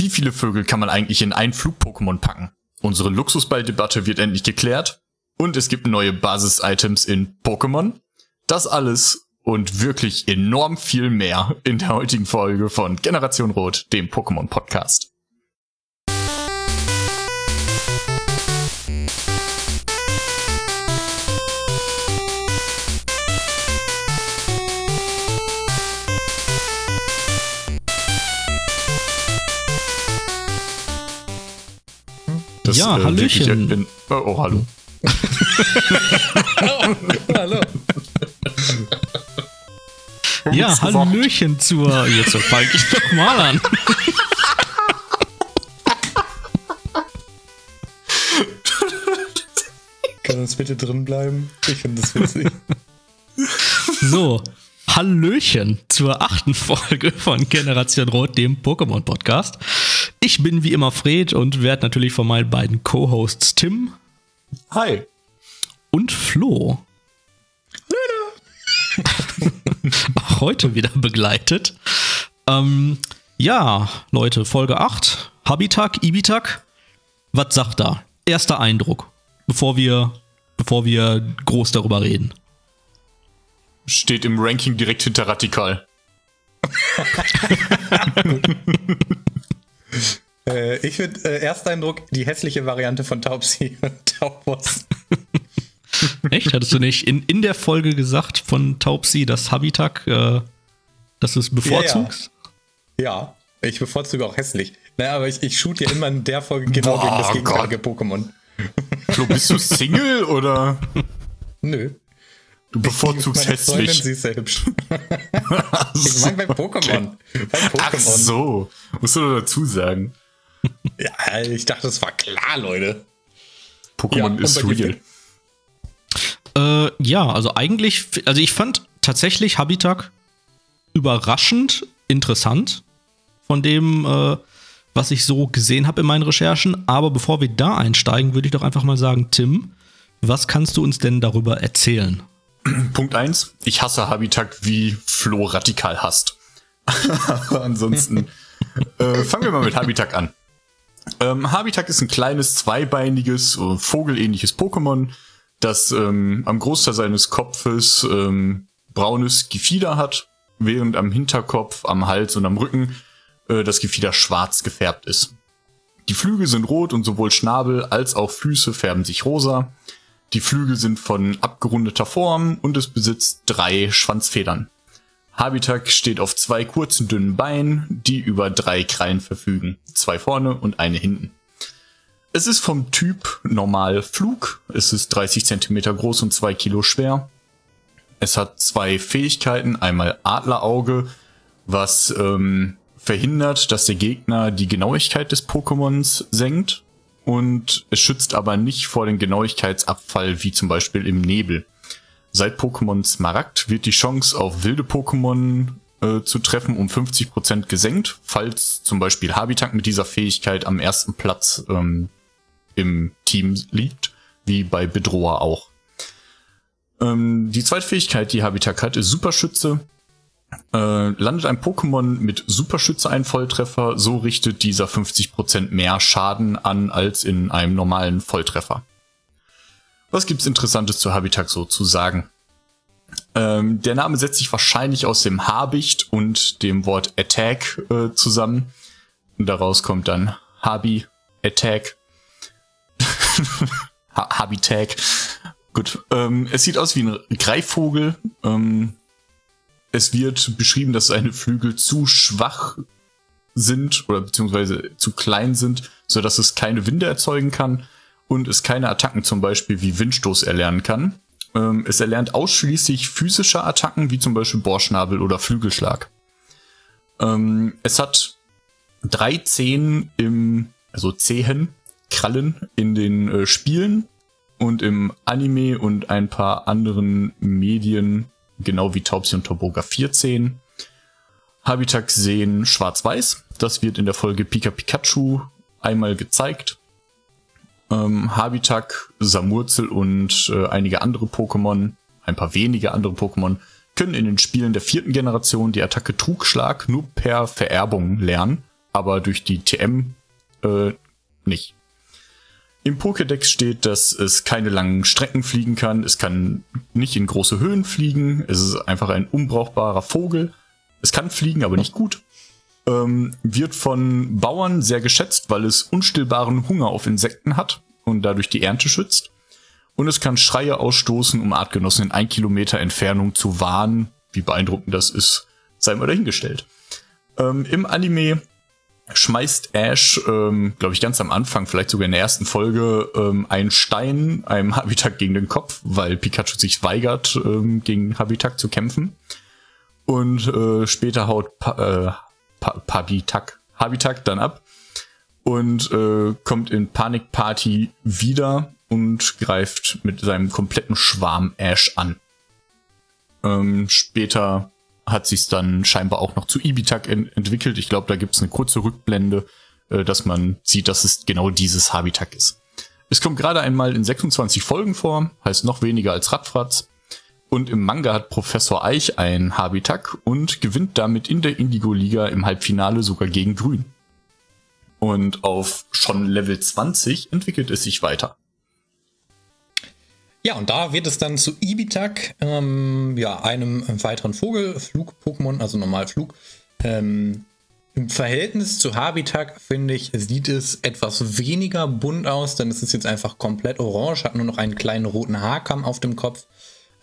Wie viele Vögel kann man eigentlich in ein Flug-Pokémon packen? Unsere Luxusball-Debatte wird endlich geklärt. Und es gibt neue Basis-Items in Pokémon. Das alles und wirklich enorm viel mehr in der heutigen Folge von Generation Rot, dem Pokémon Podcast. Das, ja, äh, Hallöchen. In, oh, oh, hallo. oh, hallo. ja, Hallöchen zur. Jetzt fange ich doch mal an. Kann uns bitte drin bleiben? Ich finde das witzig. So, Hallöchen zur achten Folge von Generation Rot, dem Pokémon-Podcast. Ich bin wie immer Fred und werde natürlich von meinen beiden Co-Hosts Tim. Hi. Und Flo. Auch heute wieder begleitet. Ähm, ja, Leute, Folge 8. Habitak, Ibitak. Was sagt da? Erster Eindruck, bevor wir, bevor wir groß darüber reden. Steht im Ranking direkt hinter Radikal. äh, ich finde, äh, Ersteindruck, die hässliche Variante von Taubsi und Taubos. Echt? Hattest du nicht in, in der Folge gesagt von Taubsi, dass Habitak, äh, dass du es bevorzugst? Ja, ja. ja, ich bevorzuge auch hässlich. Naja, aber ich, ich shoot ja immer in der Folge genau Boah, gegen das gegenteilige Pokémon. Flo, bist du Single oder? Nö. Du bevorzugst hässlich. Freundin, sie ist sehr hübsch. ich meine bei Pokémon. Okay. Bei Pokémon. Ach so. Musst du dazu sagen. Ja, ich dachte, das war klar, Leute. Pokémon ja, ist real. Äh, ja, also eigentlich, also ich fand tatsächlich Habitak überraschend interessant von dem, äh, was ich so gesehen habe in meinen Recherchen. Aber bevor wir da einsteigen, würde ich doch einfach mal sagen, Tim, was kannst du uns denn darüber erzählen? Punkt eins: Ich hasse Habitak wie Flo radikal hasst. ansonsten äh, fangen wir mal mit Habitak an. Ähm, Habitak ist ein kleines, zweibeiniges, äh, vogelähnliches Pokémon, das ähm, am Großteil seines Kopfes ähm, braunes Gefieder hat, während am Hinterkopf, am Hals und am Rücken äh, das Gefieder schwarz gefärbt ist. Die Flügel sind rot und sowohl Schnabel als auch Füße färben sich rosa. Die Flügel sind von abgerundeter Form und es besitzt drei Schwanzfedern. Habitak steht auf zwei kurzen dünnen Beinen, die über drei Krallen verfügen. Zwei vorne und eine hinten. Es ist vom Typ normal Flug. Es ist 30 Zentimeter groß und zwei Kilo schwer. Es hat zwei Fähigkeiten. Einmal Adlerauge, was ähm, verhindert, dass der Gegner die Genauigkeit des Pokémons senkt. Und es schützt aber nicht vor dem Genauigkeitsabfall, wie zum Beispiel im Nebel. Seit Pokémon Smaragd wird die Chance auf wilde Pokémon äh, zu treffen um 50% gesenkt, falls zum Beispiel Habitat mit dieser Fähigkeit am ersten Platz ähm, im Team liegt, wie bei Bedroher auch. Ähm, die zweite Fähigkeit, die Habitat hat, ist Superschütze. Äh, landet ein Pokémon mit Superschütze einen Volltreffer, so richtet dieser 50% mehr Schaden an als in einem normalen Volltreffer. Was gibt's Interessantes zu Habitat so zu sagen? Ähm, der Name setzt sich wahrscheinlich aus dem Habicht und dem Wort Attack äh, zusammen. Und daraus kommt dann Habi, Attack, ha Habitat. Gut, ähm, es sieht aus wie ein Greifvogel. Ähm, es wird beschrieben, dass seine Flügel zu schwach sind oder beziehungsweise zu klein sind, so dass es keine Winde erzeugen kann und es keine Attacken zum Beispiel wie Windstoß erlernen kann. Ähm, es erlernt ausschließlich physische Attacken wie zum Beispiel Bohrschnabel oder Flügelschlag. Ähm, es hat drei Zehen im, also Zehen, Krallen in den äh, Spielen und im Anime und ein paar anderen Medien, genau wie Taubsi und Toboga 14. Habitak sehen schwarz-weiß. Das wird in der Folge Pika Pikachu einmal gezeigt ähm, Habitak, Samurzel und äh, einige andere Pokémon, ein paar wenige andere Pokémon, können in den Spielen der vierten Generation die Attacke Trugschlag nur per Vererbung lernen. aber durch die TM äh, nicht. Im Pokédex steht, dass es keine langen Strecken fliegen kann, es kann nicht in große Höhen fliegen, es ist einfach ein unbrauchbarer Vogel. Es kann fliegen, aber nicht gut. Ähm, wird von Bauern sehr geschätzt, weil es unstillbaren Hunger auf Insekten hat und dadurch die Ernte schützt. Und es kann Schreie ausstoßen, um Artgenossen in ein Kilometer Entfernung zu warnen. Wie beeindruckend das ist, sei mal dahingestellt. Ähm, Im Anime schmeißt Ash, ähm, glaube ich, ganz am Anfang, vielleicht sogar in der ersten Folge, ähm, einen Stein einem Habitat gegen den Kopf, weil Pikachu sich weigert, ähm, gegen Habitat zu kämpfen. Und äh, später haut pa äh, pa Pabitak, Habitat dann ab und äh, kommt in Panikparty wieder und greift mit seinem kompletten Schwarm Ash an. Ähm, später hat sich dann scheinbar auch noch zu Ibitak ent entwickelt. Ich glaube, da gibt es eine kurze Rückblende, äh, dass man sieht, dass es genau dieses Habitat ist. Es kommt gerade einmal in 26 Folgen vor, heißt noch weniger als Radfratz. Und im Manga hat Professor Eich ein Habitat und gewinnt damit in der Indigo-Liga im Halbfinale sogar gegen Grün. Und auf schon Level 20 entwickelt es sich weiter. Ja, und da wird es dann zu Ibitak, ähm, ja, einem weiteren Vogel, Flug-Pokémon, also normal Flug. Ähm, Im Verhältnis zu Habitak, finde ich, sieht es etwas weniger bunt aus, denn es ist jetzt einfach komplett orange, hat nur noch einen kleinen roten Haarkamm auf dem Kopf,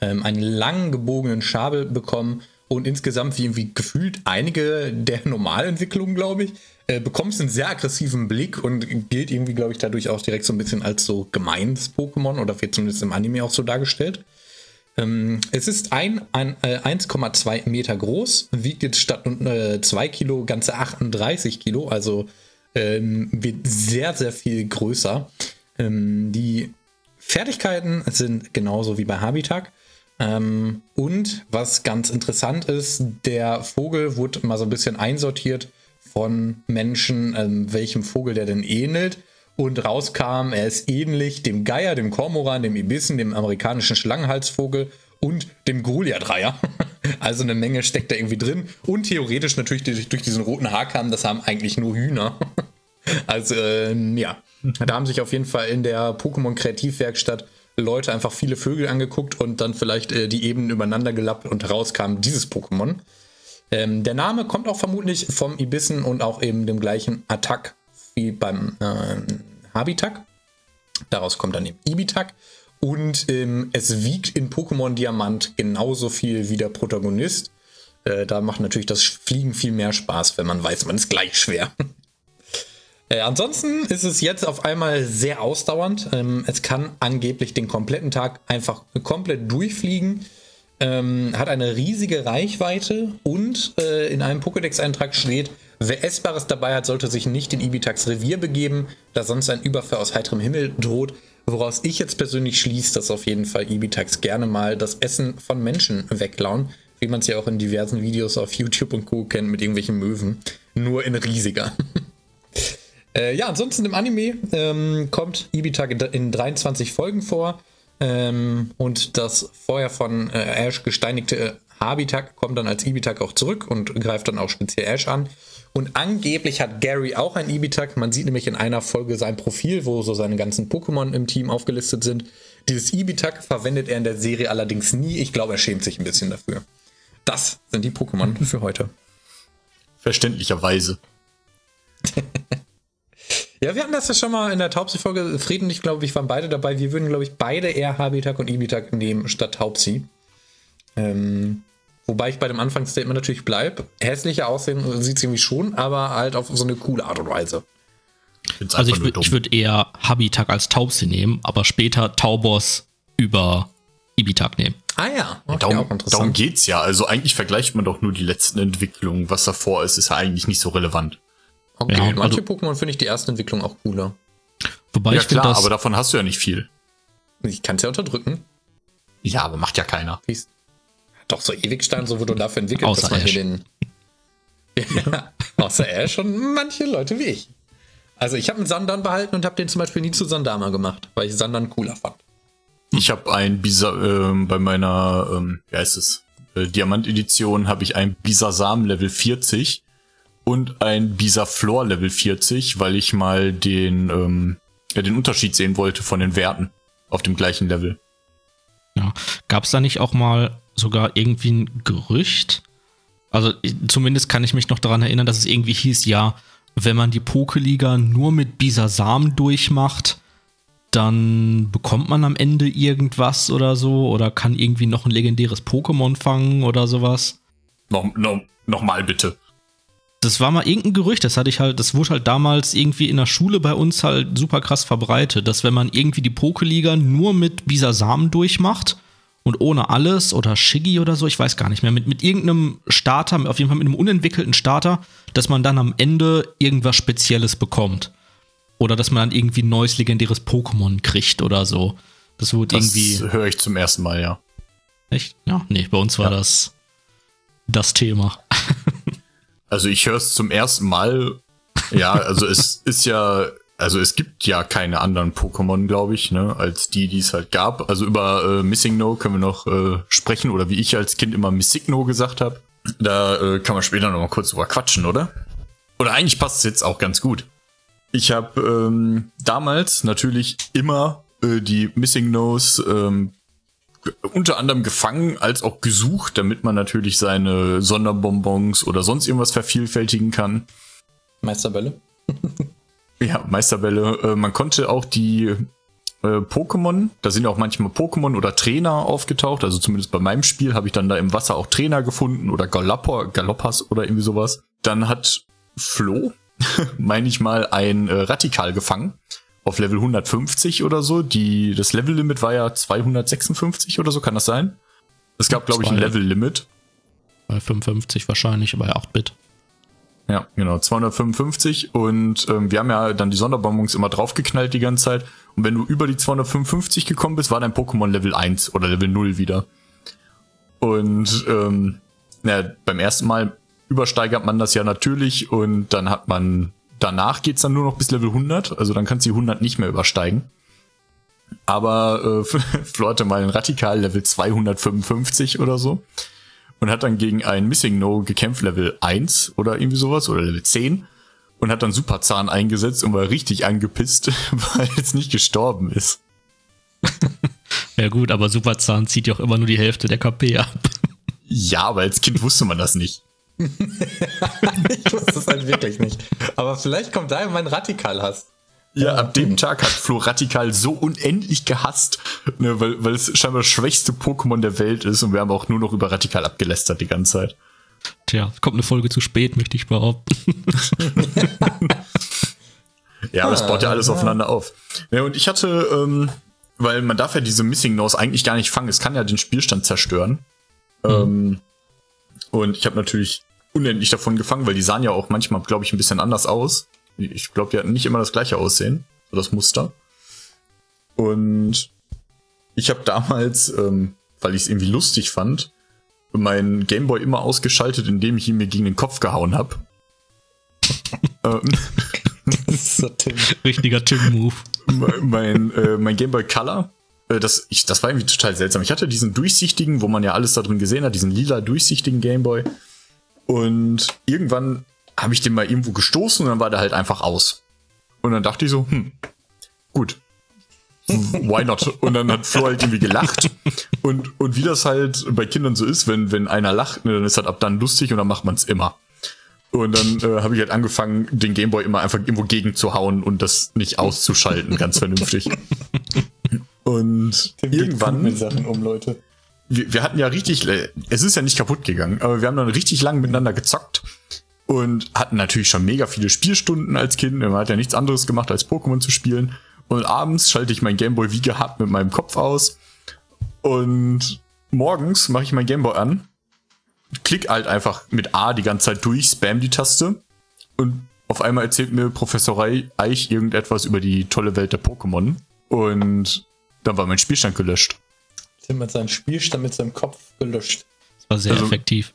ähm, einen langen gebogenen Schabel bekommen und insgesamt wie irgendwie gefühlt einige der Normalentwicklungen, glaube ich, äh, bekommst einen sehr aggressiven Blick und gilt irgendwie, glaube ich, dadurch auch direkt so ein bisschen als so gemeines Pokémon oder wird zumindest im Anime auch so dargestellt. Ähm, es ist ein, ein äh, 1,2 Meter groß, wiegt jetzt statt äh, 2 Kilo ganze 38 Kilo, also ähm, wird sehr, sehr viel größer. Ähm, die Fertigkeiten sind genauso wie bei Habitat. Ähm, und was ganz interessant ist, der Vogel wurde mal so ein bisschen einsortiert von Menschen, ähm, welchem Vogel der denn ähnelt. Und rauskam, er ist ähnlich dem Geier, dem Kormoran, dem Ibissen, dem amerikanischen Schlangenhalsvogel und dem Goliath-Reiher. Also eine Menge steckt da irgendwie drin. Und theoretisch natürlich durch, durch diesen roten Haarkamm, das haben eigentlich nur Hühner. Also ähm, ja, da haben sich auf jeden Fall in der Pokémon Kreativwerkstatt Leute einfach viele Vögel angeguckt und dann vielleicht äh, die Ebenen übereinander gelappt und rauskam dieses Pokémon. Ähm, der Name kommt auch vermutlich vom Ibissen und auch eben dem gleichen Attack wie beim äh, Habitak. Daraus kommt dann eben Ibitak. Und ähm, es wiegt in Pokémon Diamant genauso viel wie der Protagonist. Äh, da macht natürlich das Fliegen viel mehr Spaß, wenn man weiß, man ist gleich schwer. äh, ansonsten ist es jetzt auf einmal sehr ausdauernd. Ähm, es kann angeblich den kompletten Tag einfach komplett durchfliegen. Ähm, hat eine riesige Reichweite und äh, in einem Pokédex-Eintrag steht, wer Essbares dabei hat, sollte sich nicht in Ibitax Revier begeben, da sonst ein Überfall aus heiterem Himmel droht. Woraus ich jetzt persönlich schließe, dass auf jeden Fall Ibitax gerne mal das Essen von Menschen weglauen, wie man es ja auch in diversen Videos auf YouTube und Co. kennt mit irgendwelchen Möwen, nur in riesiger. äh, ja, ansonsten im Anime ähm, kommt Ibitak in 23 Folgen vor. Ähm, und das vorher von äh, Ash gesteinigte Habitak kommt dann als Ibitak auch zurück und greift dann auch speziell Ash an. Und angeblich hat Gary auch ein Ibitak. Man sieht nämlich in einer Folge sein Profil, wo so seine ganzen Pokémon im Team aufgelistet sind. Dieses Ibitak verwendet er in der Serie allerdings nie. Ich glaube, er schämt sich ein bisschen dafür. Das sind die Pokémon für heute. Verständlicherweise. Ja, wir hatten das ja schon mal in der Taubsi-Folge. Frieden und ich glaube, ich waren beide dabei. Wir würden, glaube ich, beide eher Habitak und Ibitak nehmen statt Taubsi. Ähm, wobei ich bei dem Anfangsstatement natürlich bleibe. Hässlicher aussehen sieht es irgendwie schon, aber halt auf so eine coole Art und Weise. Also ich, ich würde eher Habitak als Taubsi nehmen, aber später Taubos über Ibitak nehmen. Ah ja, okay, darum, auch interessant. darum geht's ja. Also eigentlich vergleicht man doch nur die letzten Entwicklungen. Was davor ist, ist ja eigentlich nicht so relevant. Okay, ja, manche also, Pokémon finde ich die erste Entwicklung auch cooler. Wobei ja, ich klar, aber davon hast du ja nicht viel. Ich kann es ja unterdrücken. Ja, aber macht ja keiner. Wie's? Doch, so Ewigstein, so wurde dafür entwickelt, außer dass man Ash. hier den. ja, außer Ash und manche Leute wie ich. Also ich habe einen Sandan behalten und habe den zum Beispiel nie zu Sandama gemacht, weil ich Sandan cooler fand. Ich habe ein Bisa äh, bei meiner, ähm, wie heißt es, äh, Diamant-Edition habe ich ein Bisasam Level 40 und ein Bisaflor Level 40, weil ich mal den, ähm, ja, den Unterschied sehen wollte von den Werten auf dem gleichen Level. Ja. Gab es da nicht auch mal sogar irgendwie ein Gerücht? Also zumindest kann ich mich noch daran erinnern, dass es irgendwie hieß, ja, wenn man die Pokeliga nur mit Bisasam durchmacht, dann bekommt man am Ende irgendwas oder so oder kann irgendwie noch ein legendäres Pokémon fangen oder sowas. Noch, noch, noch mal bitte. Das war mal irgendein Gerücht, das hatte ich halt, das wurde halt damals irgendwie in der Schule bei uns halt super krass verbreitet, dass wenn man irgendwie die Pokeliga nur mit Bisasam durchmacht und ohne alles oder Shiggy oder so, ich weiß gar nicht mehr, mit, mit irgendeinem Starter, auf jeden Fall mit einem unentwickelten Starter, dass man dann am Ende irgendwas Spezielles bekommt. Oder dass man dann irgendwie ein neues legendäres Pokémon kriegt oder so. Das wurde Das irgendwie. höre ich zum ersten Mal, ja. Echt? Ja, nee, bei uns war Ja. das das Thema. Also ich höre es zum ersten Mal. Ja, also es ist ja, also es gibt ja keine anderen Pokémon, glaube ich, ne, als die, die es halt gab. Also über äh, Missing No können wir noch äh, sprechen oder wie ich als Kind immer Missigno gesagt habe. Da äh, kann man später noch mal kurz drüber quatschen, oder? Oder eigentlich passt es jetzt auch ganz gut. Ich habe ähm, damals natürlich immer äh, die Missing Nos ähm, unter anderem gefangen als auch gesucht, damit man natürlich seine Sonderbonbons oder sonst irgendwas vervielfältigen kann. Meisterbälle. Ja, Meisterbälle. Äh, man konnte auch die äh, Pokémon, da sind auch manchmal Pokémon oder Trainer aufgetaucht, also zumindest bei meinem Spiel habe ich dann da im Wasser auch Trainer gefunden oder Galoppa, Galoppas oder irgendwie sowas. Dann hat Flo, meine ich mal, ein äh, Radikal gefangen auf Level 150 oder so. Die, das Level-Limit war ja 256 oder so, kann das sein? Es gab, glaube ich, ein. Level-Limit. Bei 55 wahrscheinlich, bei 8-Bit. Ja, genau, 255 und ähm, wir haben ja dann die Sonderbonbons immer draufgeknallt die ganze Zeit und wenn du über die 255 gekommen bist, war dein Pokémon Level 1 oder Level 0 wieder. Und ähm, na, beim ersten Mal übersteigert man das ja natürlich und dann hat man, danach geht's dann nur noch bis Level 100, also dann kannst du die 100 nicht mehr übersteigen. Aber äh, Flo hatte mal ein Radikal Level 255 oder so und hat dann gegen ein Missing No gekämpft, Level 1 oder irgendwie sowas oder Level 10 und hat dann Superzahn eingesetzt und war richtig angepisst, weil es nicht gestorben ist. Ja gut, aber Superzahn zieht ja auch immer nur die Hälfte der KP ab. Ja, aber als Kind wusste man das nicht. Ich wusste es halt wirklich nicht. Aber vielleicht kommt daher mein Radikal-Hass. Ja, ab dem Tag hat Flo Radikal so unendlich gehasst, ne, weil, weil es scheinbar das schwächste Pokémon der Welt ist und wir haben auch nur noch über Radikal abgelästert die ganze Zeit. Tja, kommt eine Folge zu spät, möchte ich behaupten. Ja, aber es Ah, baut ja alles ja. aufeinander auf. Ja, und ich hatte, ähm, weil man darf ja diese Missing Nose eigentlich gar nicht fangen, es kann ja den Spielstand zerstören. Ähm, und ich habe natürlich unendlich davon gefangen, weil die sahen ja auch manchmal, glaube ich, ein bisschen anders aus. Ich glaube, die hatten nicht immer das gleiche Aussehen, so das Muster. Und ich habe damals, ähm, weil ich es irgendwie lustig fand, meinen Gameboy immer ausgeschaltet, indem ich ihn mir gegen den Kopf gehauen habe. ähm, Das ist so Tim. Richtiger Tim-Move. mein, mein, äh, mein Game Boy Color, äh, das, ich, das war irgendwie total seltsam. Ich hatte diesen durchsichtigen, wo man ja alles da drin gesehen hat, diesen lila durchsichtigen Game Boy. Und irgendwann habe ich den mal irgendwo gestoßen und dann war der halt einfach aus. Und dann dachte ich so, hm, gut. Why not? Und dann hat Flo halt irgendwie gelacht. Und, und wie das halt bei Kindern so ist, wenn, wenn einer lacht, ne, dann ist halt ab dann lustig und dann macht man es immer. Und dann äh, habe ich halt angefangen, den Gameboy immer einfach irgendwo gegen zu hauen und das nicht auszuschalten, ganz vernünftig. Und Tim geht irgendwann gut mit Sachen um, Leute. Wir, wir hatten ja richtig, äh, es ist ja nicht kaputt gegangen, aber wir haben dann richtig lang miteinander gezockt und hatten natürlich schon mega viele Spielstunden als Kind. Man hat ja nichts anderes gemacht, als Pokémon zu spielen. Und abends schalte ich mein Gameboy wie gehabt mit meinem Kopf aus. Und morgens mache ich mein Gameboy an, klick halt einfach mit A die ganze Zeit durch, spam die Taste und auf einmal erzählt mir Professor Eich irgendetwas über die tolle Welt der Pokémon. Und dann war mein Spielstand gelöscht. Tim hat seinen Spielstand mit seinem Kopf gelöscht. Das war sehr Also- effektiv.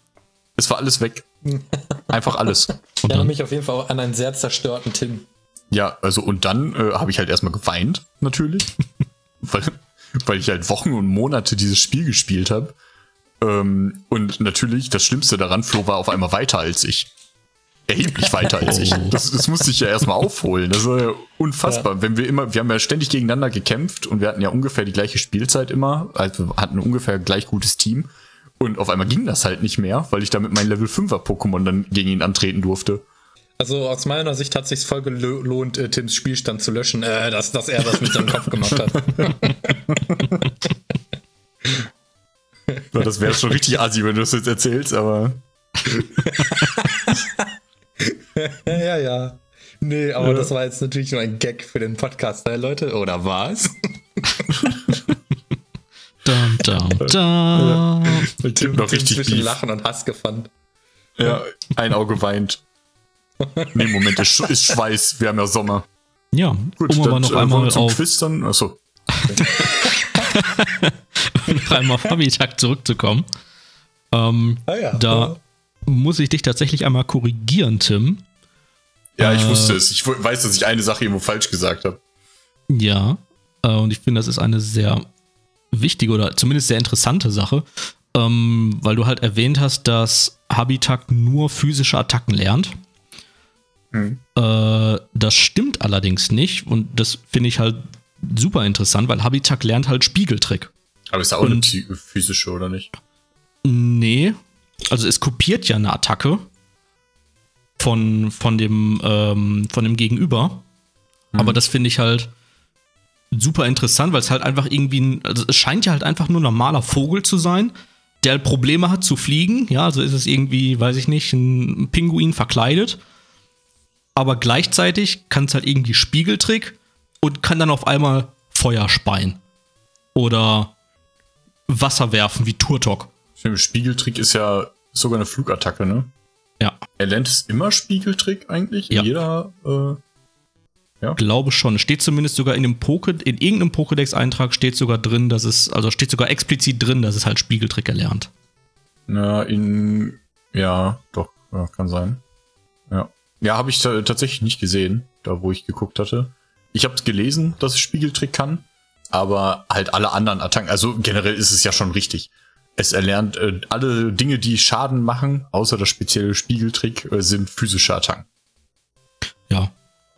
Es war alles weg. Einfach alles. Ich erinnere mich auf jeden Fall an einen sehr zerstörten Tim. Ja, also und dann äh, habe ich halt erstmal geweint, natürlich. weil, weil ich halt Wochen und Monate dieses Spiel gespielt habe. Ähm, und natürlich, das Schlimmste daran, Flo war auf einmal weiter als ich. Erheblich weiter als ich. Oh. Das, das musste ich ja erstmal aufholen. Das war ja unfassbar. Ja. Wenn wir immer, wir haben ja ständig gegeneinander gekämpft und wir hatten ja ungefähr die gleiche Spielzeit immer, also wir hatten ungefähr gleich gutes Team. Und auf einmal ging das halt nicht mehr, weil ich da mit meinem Level 5er Pokémon dann gegen ihn antreten durfte. Also aus meiner Sicht hat es sich voll gelohnt, äh, Tims Spielstand zu löschen, äh, dass, dass er das mit seinem Kopf gemacht hat. das wäre schon richtig assi, wenn du das jetzt erzählst, aber. ja, ja. Nee, aber ja. das war jetzt natürlich nur ein Gag für den Podcast, ne, Leute? Oder was? dum, dum, dum. Ja. Tim noch richtig zwischen Beef. Lachen und Hass gefangen. Ja, ein Auge weint. Nee, Moment, ist, ist Schweiß. Wir haben ja Sommer. Ja, gut, um aber noch äh, einmal zum auf Quiz dann. Achso. um noch einmal auf Habitat zurückzukommen. Ähm, ah ja, da muss ich dich tatsächlich einmal korrigieren, Tim. Ja, ich äh, wusste es. Ich weiß, dass ich eine Sache irgendwo falsch gesagt habe. Ja, äh, und ich finde, das ist eine sehr wichtige oder zumindest sehr interessante Sache, ähm, weil du halt erwähnt hast, dass Habitat nur physische Attacken lernt. Mhm. Äh, das stimmt allerdings nicht und das finde ich halt super interessant, weil Habitat lernt halt Spiegeltrick. Aber ist ja auch und, eine physische, oder nicht? Nee, also es kopiert ja eine Attacke von, von, dem, ähm, von dem Gegenüber. Mhm. Aber das finde ich halt super interessant, weil es halt einfach irgendwie, ein, also es scheint ja halt einfach nur ein normaler Vogel zu sein, der halt Probleme hat zu fliegen. Ja, also ist es irgendwie, weiß ich nicht, ein Pinguin verkleidet. Aber gleichzeitig kann es halt irgendwie Spiegeltrick und kann dann auf einmal Feuer speien. Oder Wasser werfen wie Turtok. Spiegeltrick ist ja sogar eine Flugattacke, ne? Ja. Er lernt es immer Spiegeltrick eigentlich? Ja. Jeder, äh, ja. Glaube schon. Steht zumindest sogar in dem Poke, in irgendeinem Pokédex-Eintrag steht sogar drin, dass es, also steht sogar explizit drin, dass es halt Spiegeltrick erlernt. Na, in, ja, doch, ja, kann sein. Ja. Ja, habe ich tatsächlich nicht gesehen, da wo ich geguckt hatte. Ich habe gelesen, dass es Spiegeltrick kann, aber halt alle anderen Attacken, also generell ist es ja schon richtig. Es erlernt äh, alle Dinge, die Schaden machen, außer das spezielle Spiegeltrick, äh, sind physische Attacken. Ja,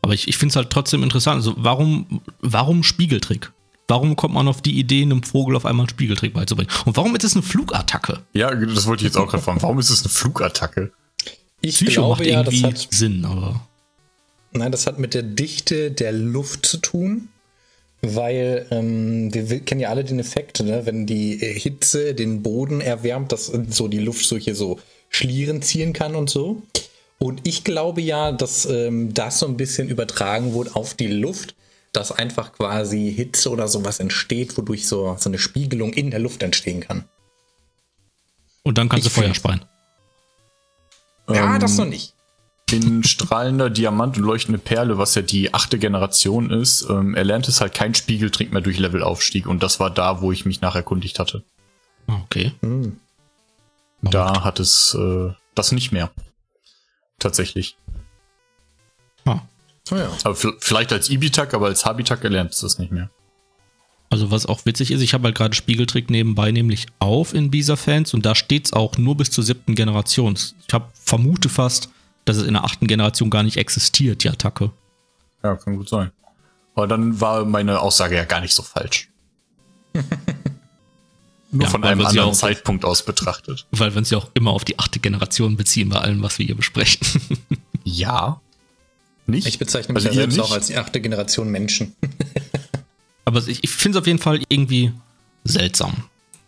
aber ich, ich finde es halt trotzdem interessant. Also warum, warum Spiegeltrick? Warum kommt man auf die Idee, einem Vogel auf einmal einen Spiegeltrick beizubringen? Und warum ist es eine Flugattacke? Ja, das wollte ich jetzt auch gerade fragen. Warum ist es eine Flugattacke? Ich Psycho glaube macht ja, irgendwie das hat, Sinn, aber. Nein, das hat mit der Dichte der Luft zu tun weil ähm, wir kennen ja alle den Effekt, ne? wenn die äh, Hitze den Boden erwärmt, dass so die Luft so hier so Schlieren ziehen kann und so. Und ich glaube ja, dass ähm, das so ein bisschen übertragen wurde auf die Luft, dass einfach quasi Hitze oder sowas entsteht, wodurch so, so eine Spiegelung in der Luft entstehen kann. Und dann kannst ich du Feuer speien. Ja, ähm, das noch nicht in strahlender Diamant und leuchtende Perle, was ja die achte Generation ist, ähm, erlernt es halt kein Spiegeltrick mehr durch Levelaufstieg und das war da, wo ich mich nach erkundigt hatte. Ah, okay. Mhm. Da hat es äh, das nicht mehr. Tatsächlich. Ah. Oh ja. Aber vielleicht als Ibitak, aber als Habitak erlernt es das nicht mehr. Also was auch witzig ist, ich habe halt gerade Spiegeltrick nebenbei nämlich auf in Bisa-Fans und da steht es auch nur bis zur siebten Generation. Ich habe vermute fast, dass es in der achten Generation gar nicht existiert, die Attacke. Ja, kann gut sein. Aber dann war meine Aussage ja gar nicht so falsch. Nur ja, von einem anderen auch, Zeitpunkt aus betrachtet. Weil wir uns ja auch immer auf die achte Generation beziehen bei allem, was wir hier besprechen. ja. Nicht? Ich bezeichne mich also ja selbst nicht? auch als die achte Generation Menschen. Aber ich, ich finde es auf jeden Fall irgendwie seltsam.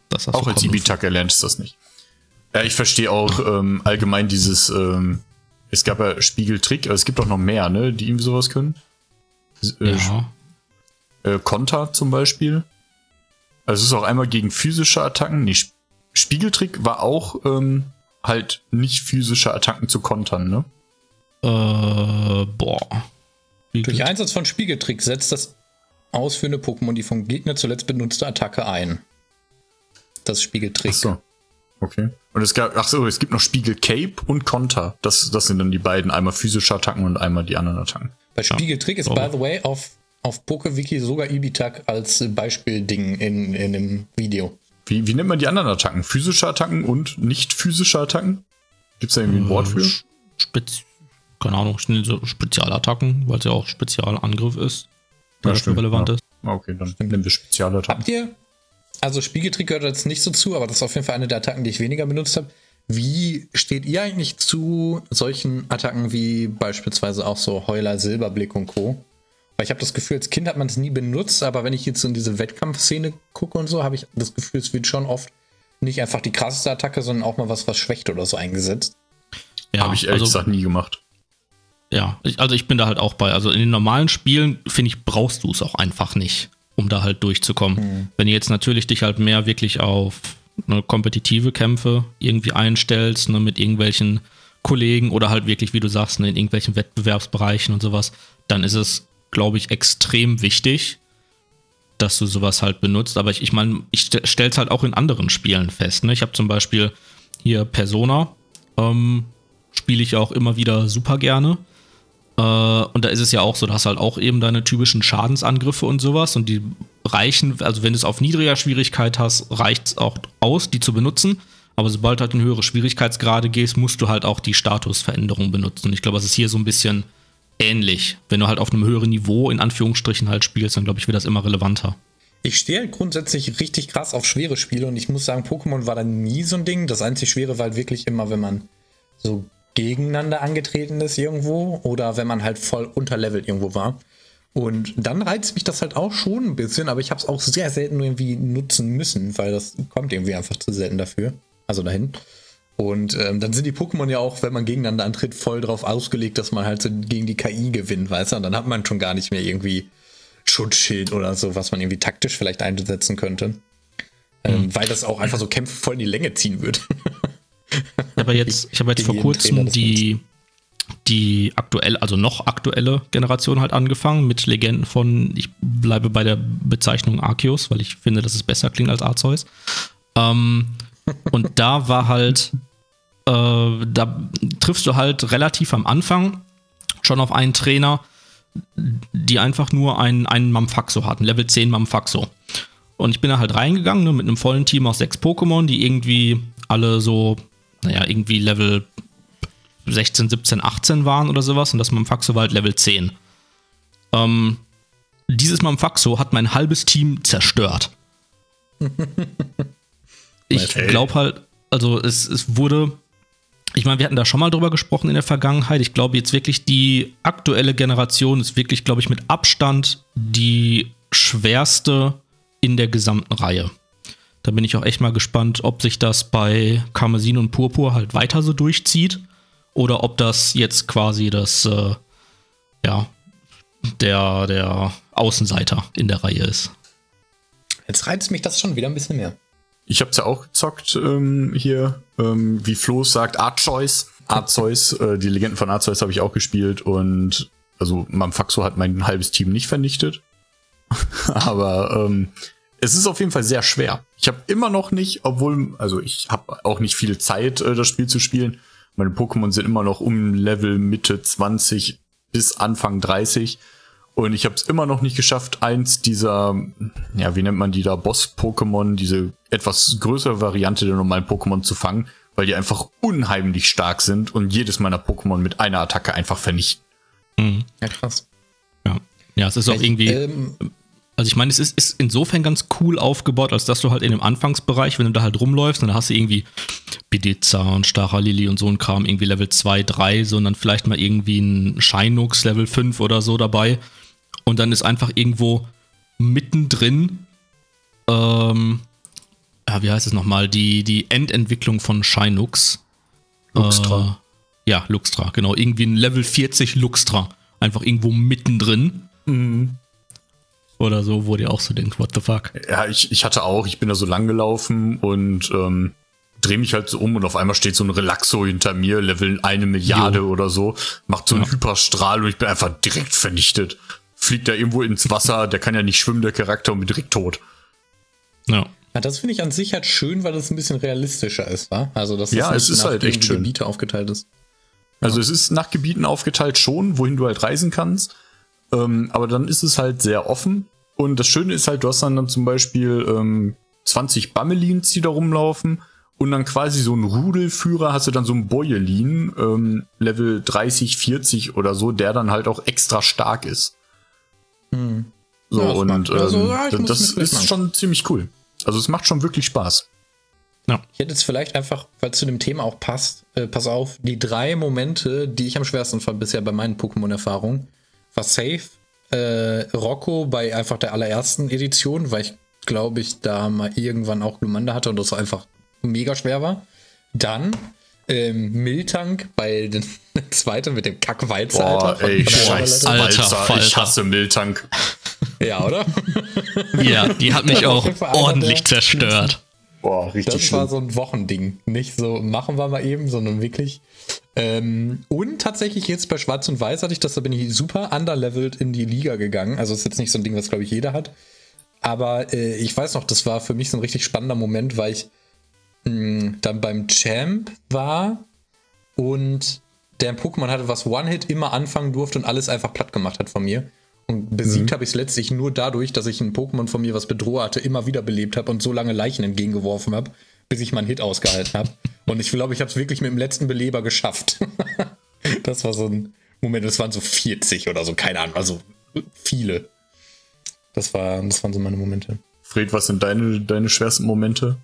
Dass das auch so als Ibitak lernst du das nicht. Ja, ich verstehe auch ähm, allgemein dieses ähm, es gab ja Spiegeltrick, aber es gibt auch noch mehr, ne, die irgendwie sowas können. Äh, ja. Äh, Konter zum Beispiel. Also es ist auch einmal gegen physische Attacken. Nee, Spiegeltrick war auch ähm, halt nicht physische Attacken zu kontern, ne? Äh, boah. Durch Einsatz von Spiegeltrick setzt das ausführende Pokémon die vom Gegner zuletzt benutzte Attacke ein. Das Spiegeltrick. Ach so. Okay. Und es gab, ach so, es gibt noch Spiegel Cape und Konter. Das, das sind dann die beiden, einmal physische Attacken und einmal die anderen Attacken. Bei Spiegeltrick ja. ist, by the way, auf, auf PokeWiki sogar Ibitak als Beispielding in, in dem Video. Wie, wie nennt man die anderen Attacken? Physische Attacken und nicht physische Attacken? Gibt es da irgendwie ein Wort für? Spez keine Ahnung, so Spezialattacken, weil es ja auch Spezialangriff ist. Der ja, stimmt, relevant ja. ist. Okay, dann nehmen wir Spezialattacken. Habt ihr, also Spiegeltrick gehört jetzt nicht so zu, aber das ist auf jeden Fall eine der Attacken, die ich weniger benutzt habe. Wie steht ihr eigentlich zu solchen Attacken wie beispielsweise auch so Heuler, Silberblick und Co.? Weil ich habe das Gefühl, als Kind hat man es nie benutzt, aber wenn ich jetzt in diese Wettkampfszene gucke und so, habe ich das Gefühl, es wird schon oft nicht einfach die krasseste Attacke, sondern auch mal was, was schwächt oder so eingesetzt. Ja, habe ich ehrlich also, gesagt nie gemacht. Ja, ich, also ich bin da halt auch bei. Also in den normalen Spielen, finde ich, brauchst du es auch einfach nicht, um da halt durchzukommen. Mhm. Wenn du jetzt natürlich dich halt mehr wirklich auf ne, kompetitive Kämpfe irgendwie einstellst, ne, mit irgendwelchen Kollegen oder halt wirklich, wie du sagst, ne, in irgendwelchen Wettbewerbsbereichen und sowas, dann ist es, glaube ich, extrem wichtig, dass du sowas halt benutzt. Aber ich, ich meine, ich stelle es halt auch in anderen Spielen fest. Ne? Ich habe zum Beispiel hier Persona, ähm, spiele ich auch immer wieder super gerne. Äh, und da ist es ja auch so, du hast halt auch eben deine typischen Schadensangriffe und sowas. Und die reichen, also wenn du es auf niedriger Schwierigkeit hast, reicht es auch aus, die zu benutzen. Aber sobald du halt in höhere Schwierigkeitsgrade gehst, musst du halt auch die Statusveränderung benutzen. Und ich glaube, es ist hier so ein bisschen ähnlich. Wenn du halt auf einem höheren Niveau in Anführungsstrichen halt spielst, dann glaube ich, wird das immer relevanter. Ich stehe grundsätzlich richtig krass auf schwere Spiele und ich muss sagen, Pokémon war dann nie so ein Ding. Das einzig Schwere war halt wirklich immer, wenn man so gegeneinander angetreten ist irgendwo oder wenn man halt voll unterlevelt irgendwo war. Und dann reizt mich das halt auch schon ein bisschen, aber ich habe es auch sehr selten irgendwie nutzen müssen, weil das kommt irgendwie einfach zu selten dafür. Also dahin. Und ähm, dann sind die Pokémon ja auch, wenn man gegeneinander antritt, voll drauf ausgelegt, dass man halt so gegen die KI gewinnt, weißt du? Und dann hat man schon gar nicht mehr irgendwie Schutzschild oder so, was man irgendwie taktisch vielleicht einsetzen könnte. Ähm, mhm. Weil das auch einfach so Kämpfe voll in die Länge ziehen würde. aber jetzt, ich habe jetzt vor kurzem die, die aktuell, also noch aktuelle Generation halt angefangen mit Legenden von, ich bleibe bei der Bezeichnung Arceus, weil ich finde, dass es besser klingt als Arceus. Ähm, und da war halt, äh, da triffst du halt relativ am Anfang schon auf einen Trainer, die einfach nur einen, einen Mamfaxo hatten, Level 10 Mamfaxo. Und ich bin da halt reingegangen ne, mit einem vollen Team aus sechs Pokémon, die irgendwie alle so, naja, irgendwie Level 16, 17, 18 waren oder sowas. Und das Mamfaxo war halt Level 10. Ähm, dieses Mamfaxo hat mein halbes Team zerstört. ich glaube halt, also es, es wurde, ich meine, wir hatten da schon mal drüber gesprochen in der Vergangenheit. Ich glaube jetzt wirklich, die aktuelle Generation ist wirklich, glaube ich, mit Abstand die schwerste in der gesamten Reihe. Da bin ich auch echt mal gespannt, ob sich das bei Karmesin und Purpur halt weiter so durchzieht oder ob das jetzt quasi das, äh, ja, der, der Außenseiter in der Reihe ist. Jetzt reizt mich das schon wieder ein bisschen mehr. Ich hab's ja auch gezockt ähm, hier, ähm, wie Flo sagt, Arceus. Arceus, äh, die Legenden von Arceus habe ich auch gespielt und also Mamfaxo hat mein halbes Team nicht vernichtet. Aber ähm, es ist auf jeden Fall sehr schwer. Ich habe immer noch nicht, obwohl, also ich habe auch nicht viel Zeit, äh, das Spiel zu spielen. Meine Pokémon sind immer noch um Level Mitte 20 bis Anfang 30. Und ich habe es immer noch nicht geschafft, eins dieser, ja, wie nennt man die da, Boss-Pokémon, diese etwas größere Variante der normalen Pokémon zu fangen, weil die einfach unheimlich stark sind und jedes meiner Pokémon mit einer Attacke einfach vernichten. Mhm. Ja, krass. Ja. Ja, es ist auch irgendwie. Ähm, also ich meine, es ist, ist insofern ganz cool aufgebaut, als dass du halt in dem Anfangsbereich, wenn du da halt rumläufst, dann hast du irgendwie Bidizza und Staralili und so ein Kram, irgendwie Level 2, 3, sondern vielleicht mal irgendwie ein Shinux Level 5 oder so dabei. Und dann ist einfach irgendwo mittendrin, ähm, ja, wie heißt es nochmal, die, die Endentwicklung von Shinux. Luxtra. Äh, ja, Luxtra, genau. Irgendwie ein Level 40 Luxtra. Einfach irgendwo mittendrin. Mhm. Oder so, wo dir auch so denkt, what the fuck. Ja, ich, ich hatte auch, ich bin da so lang gelaufen und ähm, drehe mich halt so um und auf einmal steht so ein Relaxo hinter mir, Level eine Milliarde jo. oder so, macht so einen ja. Hyperstrahl und ich bin einfach direkt vernichtet. Fliegt da irgendwo ins Wasser, der kann ja nicht schwimmen, der Charakter, und bin direkt tot. Ja. Ja, das finde ich an sich halt schön, weil das ein bisschen realistischer ist, wa? Also, dass ja, es ist halt echt schön. Gebiete aufgeteilt ist. Also, es ist nach Gebieten aufgeteilt schon, wohin du halt reisen kannst. Ähm, aber dann ist es halt sehr offen. Und das Schöne ist halt, du hast dann, dann zum Beispiel ähm, 20 Bammelins, die da rumlaufen. und dann quasi so ein Rudelführer hast du dann so ein Boyelin, ähm, Level 30, 40 oder so, der dann halt auch extra stark ist. Hm. So, Ja, und. Also, ähm, ja, das ist schon ziemlich cool. Also es macht schon wirklich Spaß. Ich hätte jetzt vielleicht einfach, weil es zu dem Thema auch passt, äh, pass auf, die drei Momente, die ich am schwersten fand bisher bei meinen Pokémon-Erfahrungen, war safe. Äh, Rocco bei einfach der allerersten Edition, weil ich glaube ich da mal irgendwann auch Glumanda hatte und das einfach mega schwer war. Dann ähm, Miltank bei den zweiten mit dem Kackwalzer, Boah, von- ey, der scheiß. Alter, Walzer. Ich Falter. hasse Miltank. Ja, oder? Ja, die hat mich auch ordentlich der zerstört. Boah, richtig Das war so ein Wochending. Nicht so, machen wir mal eben, sondern wirklich. Ähm, und tatsächlich jetzt bei Schwarz und Weiß hatte ich das, da bin ich super underleveled in die Liga gegangen. Also ist jetzt nicht so ein Ding, was glaube ich jeder hat. Aber äh, ich weiß noch, das war für mich so ein richtig spannender Moment, weil ich mh, dann beim Champ war und der Pokémon hatte, was One-Hit immer anfangen durfte und alles einfach platt gemacht hat von mir. Und besiegt habe ich es letztlich nur dadurch, dass ich ein Pokémon von mir, was Bedroh hatte, immer wieder belebt habe und so lange Leichen entgegengeworfen habe, bis ich meinen Hit ausgehalten habe. Und ich glaube, ich habe es wirklich mit dem letzten Beleber geschafft. das war so ein Moment, das waren so 40 oder so, keine Ahnung, also viele. Das, war, das waren so meine Momente. Fred, was sind deine, deine schwersten Momente?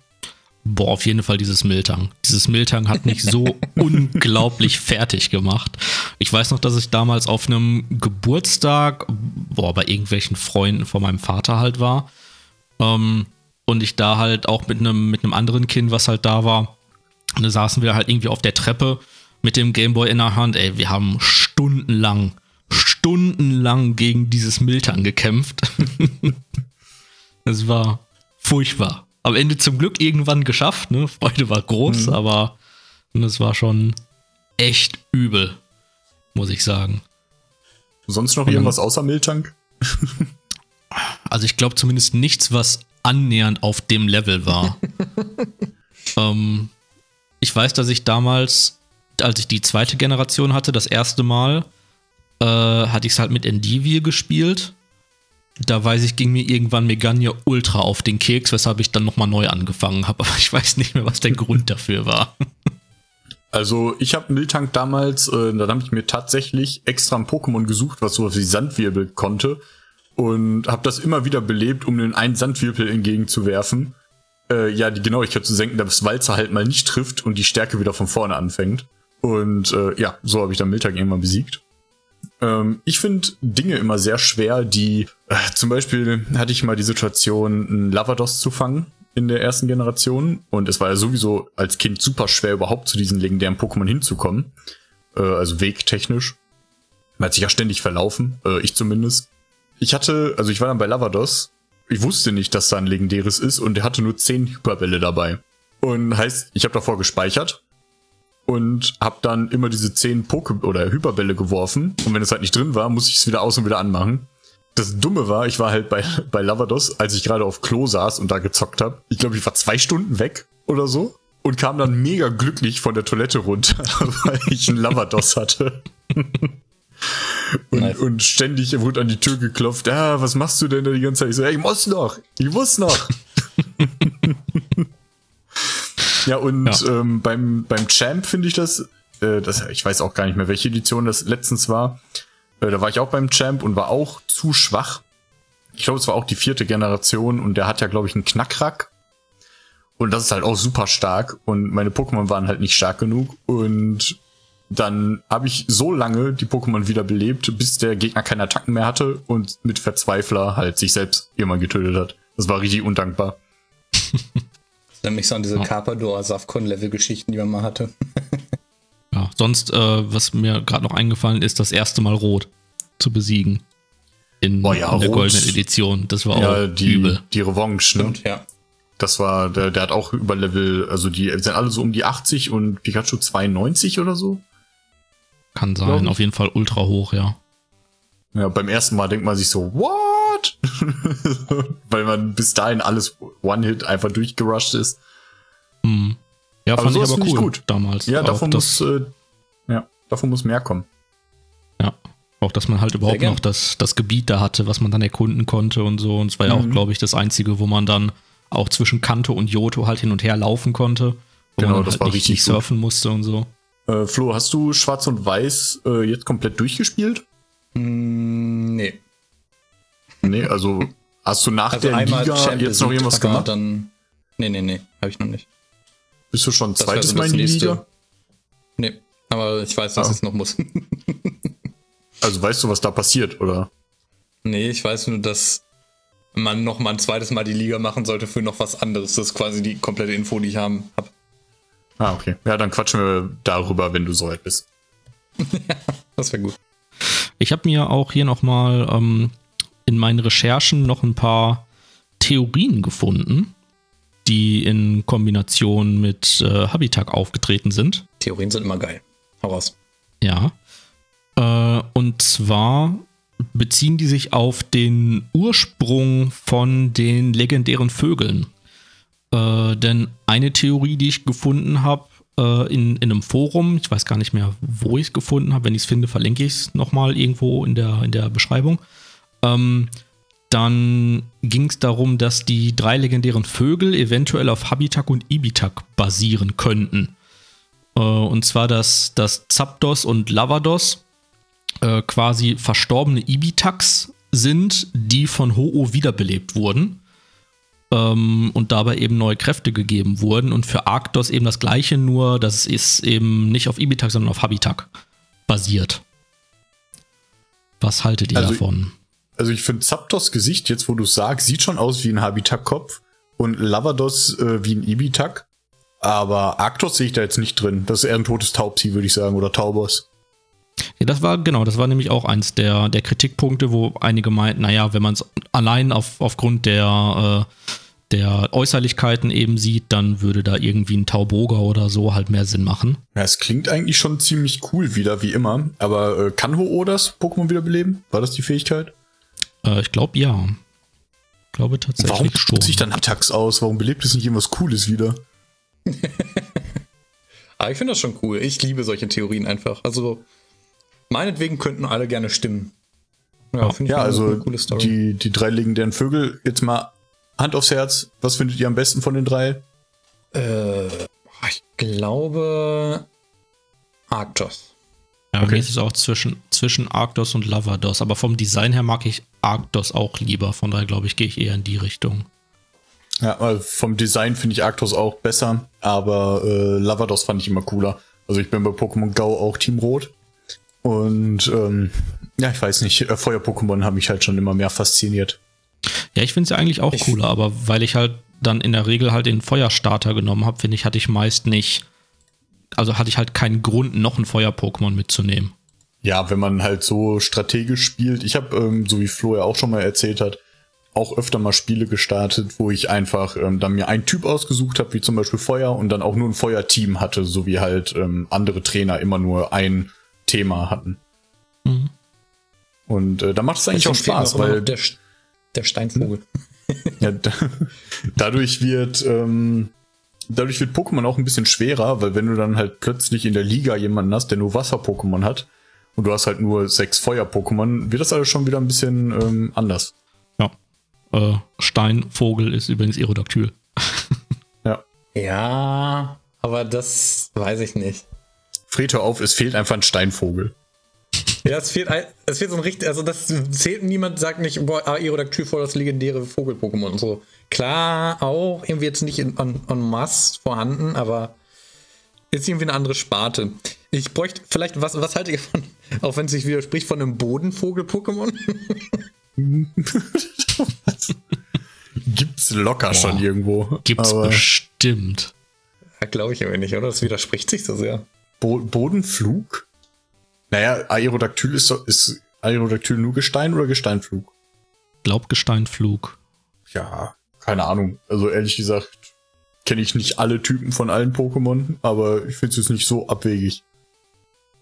Boah, auf jeden Fall dieses Miltang. Dieses Miltang hat mich so unglaublich fertig gemacht. Ich weiß noch, dass ich damals auf einem Geburtstag, boah, bei irgendwelchen Freunden von meinem Vater halt war. Ähm, und ich da halt auch mit einem, mit einem anderen Kind, was halt da war, und da saßen wir halt irgendwie auf der Treppe mit dem Gameboy in der Hand. Ey, wir haben stundenlang, stundenlang gegen dieses Miltang gekämpft. Es war furchtbar. Am Ende zum Glück irgendwann geschafft, ne? Freude war groß, aber es war schon echt übel, muss ich sagen. Sonst noch irgendwas außer Miltank? Also ich glaube zumindest nichts, was annähernd auf dem Level war. ähm, ich weiß, dass ich damals, als ich die zweite Generation hatte, das erste Mal, äh, hatte ich es halt mit Endivir gespielt. Da weiß ich, ging mir irgendwann Megania Ultra auf den Keks, weshalb ich dann nochmal neu angefangen habe. Aber ich weiß nicht mehr, was der Grund dafür war. Also ich habe Miltank damals, äh, dann habe ich mir tatsächlich extra ein Pokémon gesucht, was sowas wie Sandwirbel konnte und habe das immer wieder belebt, um den einen Sandwirbel entgegenzuwerfen. Äh, ja, die Genauigkeit zu senken, dass Walzer halt mal nicht trifft und die Stärke wieder von vorne anfängt. Und äh, ja, so habe ich dann Miltank irgendwann besiegt. Ähm, ich finde Dinge immer sehr schwer, die äh, zum Beispiel hatte ich mal die Situation, einen Lavados zu fangen in der ersten Generation und es war ja sowieso als Kind super schwer überhaupt zu diesen legendären Pokémon hinzukommen, äh, also wegtechnisch. Man hat sich ja ständig verlaufen, äh, ich zumindest. Ich hatte, also ich war dann bei Lavados, ich wusste nicht, dass da ein legendäres ist und der hatte nur 10 Hyperbälle dabei. Und heißt, ich habe davor gespeichert und habe dann immer diese 10 Poke oder Hyperbälle geworfen und wenn es halt nicht drin war, musste ich es wieder aus und wieder anmachen. Das Dumme war, ich war halt bei, bei Lavados, als ich gerade auf Klo saß und da gezockt habe. Ich glaube, ich war zwei Stunden weg oder so und kam dann mega glücklich von der Toilette runter, weil ich einen Lavados hatte. Und, Nice. und ständig wurde an die Tür geklopft. Ja, was machst du denn da die ganze Zeit? Ich so, ey, ich muss noch, ich muss noch. ja, und Ja. Ähm, beim, beim Champ finde ich das, äh, das, ich weiß auch gar nicht mehr, welche Edition das letztens war. Äh, da war ich auch beim Champ und war auch zu schwach. Ich glaube, es war auch die vierte Generation und der hat ja, glaube ich, einen Knackrack. Und das ist halt auch super stark und meine Pokémon waren halt nicht stark genug und dann habe ich so lange die Pokémon wiederbelebt, bis der Gegner keine Attacken mehr hatte und mit Verzweifler halt sich selbst irgendwann getötet hat. Das war richtig undankbar. Nämlich so an diese Carpador-Safkon-Level-Geschichten, die man mal hatte. Ja, sonst, äh, was mir gerade noch eingefallen ist, das erste Mal Rot zu besiegen. In, Boah, ja, in der Rot. goldenen Edition. Das war Ja, auch die, übel. die Revanche, ne? Und ja. Das war, der, der hat auch über Level, also die sind alle so um die 80 und Pikachu 92 oder so. Kann sein, auf jeden Fall ultra hoch, ja. Ja, beim ersten Mal denkt man sich so, what? Weil man bis dahin alles One-Hit einfach durchgerusht ist. Hm. Ja, Aber fand ich aber cool ich gut. damals. Ja, Auch davon muss, äh, ja, davon muss mehr kommen. Ja. Auch, dass man halt überhaupt noch das, das Gebiet da hatte, was man dann erkunden konnte und so. Und es war ja auch, Mhm. glaube ich, das einzige, wo man dann auch zwischen Kanto und Johto halt hin und her laufen konnte. Wo Genau, man das halt war nicht, richtig nicht gut. surfen musste und so. Äh, Flo, hast du Schwarz und Weiß äh, jetzt komplett durchgespielt? Mm, nee. Nee, also hast du nach Also der einmal Liga Champ jetzt noch irgendwas aber gemacht? Dann, nee, nee, nee, habe ich noch nicht. Bist du schon Das zweites Mal das in die nächste. Liga? Nee, aber ich weiß, dass Ah. es noch muss. Also weißt du, was da passiert, oder? nee, ich weiß nur, dass man noch mal ein zweites Mal die Liga machen sollte für noch was anderes. Das ist quasi die komplette Info, die ich haben hab. Ah, okay. Ja, dann quatschen wir darüber, wenn du soweit bist. Das wäre gut. Ich habe mir auch hier nochmal ähm, in meinen Recherchen noch ein paar Theorien gefunden, die in Kombination mit äh, Habitat aufgetreten sind. Theorien sind immer geil. Hau raus. Ja. Äh, und zwar beziehen die sich auf den Ursprung von den legendären Vögeln. Äh, denn eine Theorie, die ich gefunden habe äh, in, in einem Forum, ich weiß gar nicht mehr, wo ich es gefunden habe, wenn ich es finde, verlinke ich es nochmal irgendwo in der, in der Beschreibung. Ähm, dann ging es darum, dass die drei legendären Vögel eventuell auf Habitak und Ibitak basieren könnten. Äh, und zwar, dass, dass Zapdos und Lavados äh, quasi verstorbene Ibitaks sind, die von Ho-Oh wiederbelebt wurden ähm, und dabei eben neue Kräfte gegeben wurden. Und für Arctos eben das gleiche, nur dass es eben nicht auf Ibitak, sondern auf Habitak basiert. Was haltet ihr Also- davon? Also ich finde Zapdos Gesicht, jetzt wo du sagst, sieht schon aus wie ein Habitak-Kopf und Lavados äh, wie ein Ibitak. Aber Arctos sehe ich da jetzt nicht drin. Das ist eher ein totes Taubsi, würde ich sagen, oder Taubos. Ja, das war, genau, das war nämlich auch eins der, der Kritikpunkte, wo einige meinten, naja, wenn man es allein auf, aufgrund der, äh, der Äußerlichkeiten eben sieht, dann würde da irgendwie ein Tauboga oder so halt mehr Sinn machen. Ja, es klingt eigentlich schon ziemlich cool wieder, wie immer. Aber äh, kann Ho-Oh das Pokémon wiederbeleben? War das die Fähigkeit? Äh, ich glaube ja. Ich glaube tatsächlich Warum schon. sich dann Attacks aus? Warum belebt es nicht irgendwas Cooles wieder? Aber ich finde das schon cool. Ich liebe solche Theorien einfach. Also, meinetwegen könnten alle gerne stimmen. Ja, finde ich Ja, eine- also eine coole Story. die, die drei legendären Vögel, jetzt mal Hand aufs Herz. Was findet ihr am besten von den drei? Äh, ich glaube Arctos. Ja, Okay. mir ist es auch zwischen, zwischen Arctos und Lavados, aber vom Design her mag ich Arctos auch lieber, von daher glaube ich, gehe ich eher in die Richtung. Ja, vom Design finde ich Arctos auch besser, aber äh, Lavados fand ich immer cooler. Also ich bin bei Pokémon Go auch Team Rot. Und ähm, ja, ich weiß nicht, äh, Feuer-Pokémon haben mich halt schon immer mehr fasziniert. Ja, ich finde es ja eigentlich auch Ich- cooler, aber weil ich halt dann in der Regel halt den Feuerstarter genommen habe, finde ich, hatte ich meist nicht, also hatte ich halt keinen Grund, noch ein Feuer-Pokémon mitzunehmen. Ja, wenn man halt so strategisch spielt. Ich habe, ähm, so wie Flo ja auch schon mal erzählt hat, auch öfter mal Spiele gestartet, wo ich einfach ähm, dann mir einen Typ ausgesucht habe, wie zum Beispiel Feuer, und dann auch nur ein Feuerteam hatte, so wie halt ähm, andere Trainer immer nur ein Thema hatten. Mhm. Und äh, da macht es eigentlich auch Spaß, auch weil der, der Steinvogel. ja, da, dadurch wird ähm, dadurch wird Pokémon auch ein bisschen schwerer, weil wenn du dann halt plötzlich in der Liga jemanden hast, der nur Wasser-Pokémon hat und du hast halt nur sechs Feuer-Pokémon, wird das alles schon wieder ein bisschen ähm, anders. Ja. Äh, Steinvogel ist übrigens Aerodactyl. Ja. Ja, aber das weiß ich nicht. Fred, hör auf, es fehlt einfach ein Steinvogel. Ja, es fehlt, ein- es fehlt so ein richtig, also das zählt niemand, sagt nicht, boah, Aerodactyl voll das legendäre Vogel-Pokémon und so. Klar, auch irgendwie jetzt nicht in, en, en masse vorhanden, aber ist irgendwie eine andere Sparte. Ich bräuchte vielleicht, was, was haltet ihr von, auch wenn es sich widerspricht, von einem Bodenvogel-Pokémon? Gibt's locker schon irgendwo. Gibt's Aber bestimmt. Ja, Glaube ich aber nicht, oder? Das widerspricht sich so sehr. Bo Bodenflug? Naja, Aerodactyl ist, so- ist Aerodactyl nur Gestein oder Gesteinflug? Glaubgesteinflug. Ja, keine Ahnung. Also ehrlich gesagt kenne ich nicht alle Typen von allen Pokémon, aber ich finde es jetzt nicht so abwegig.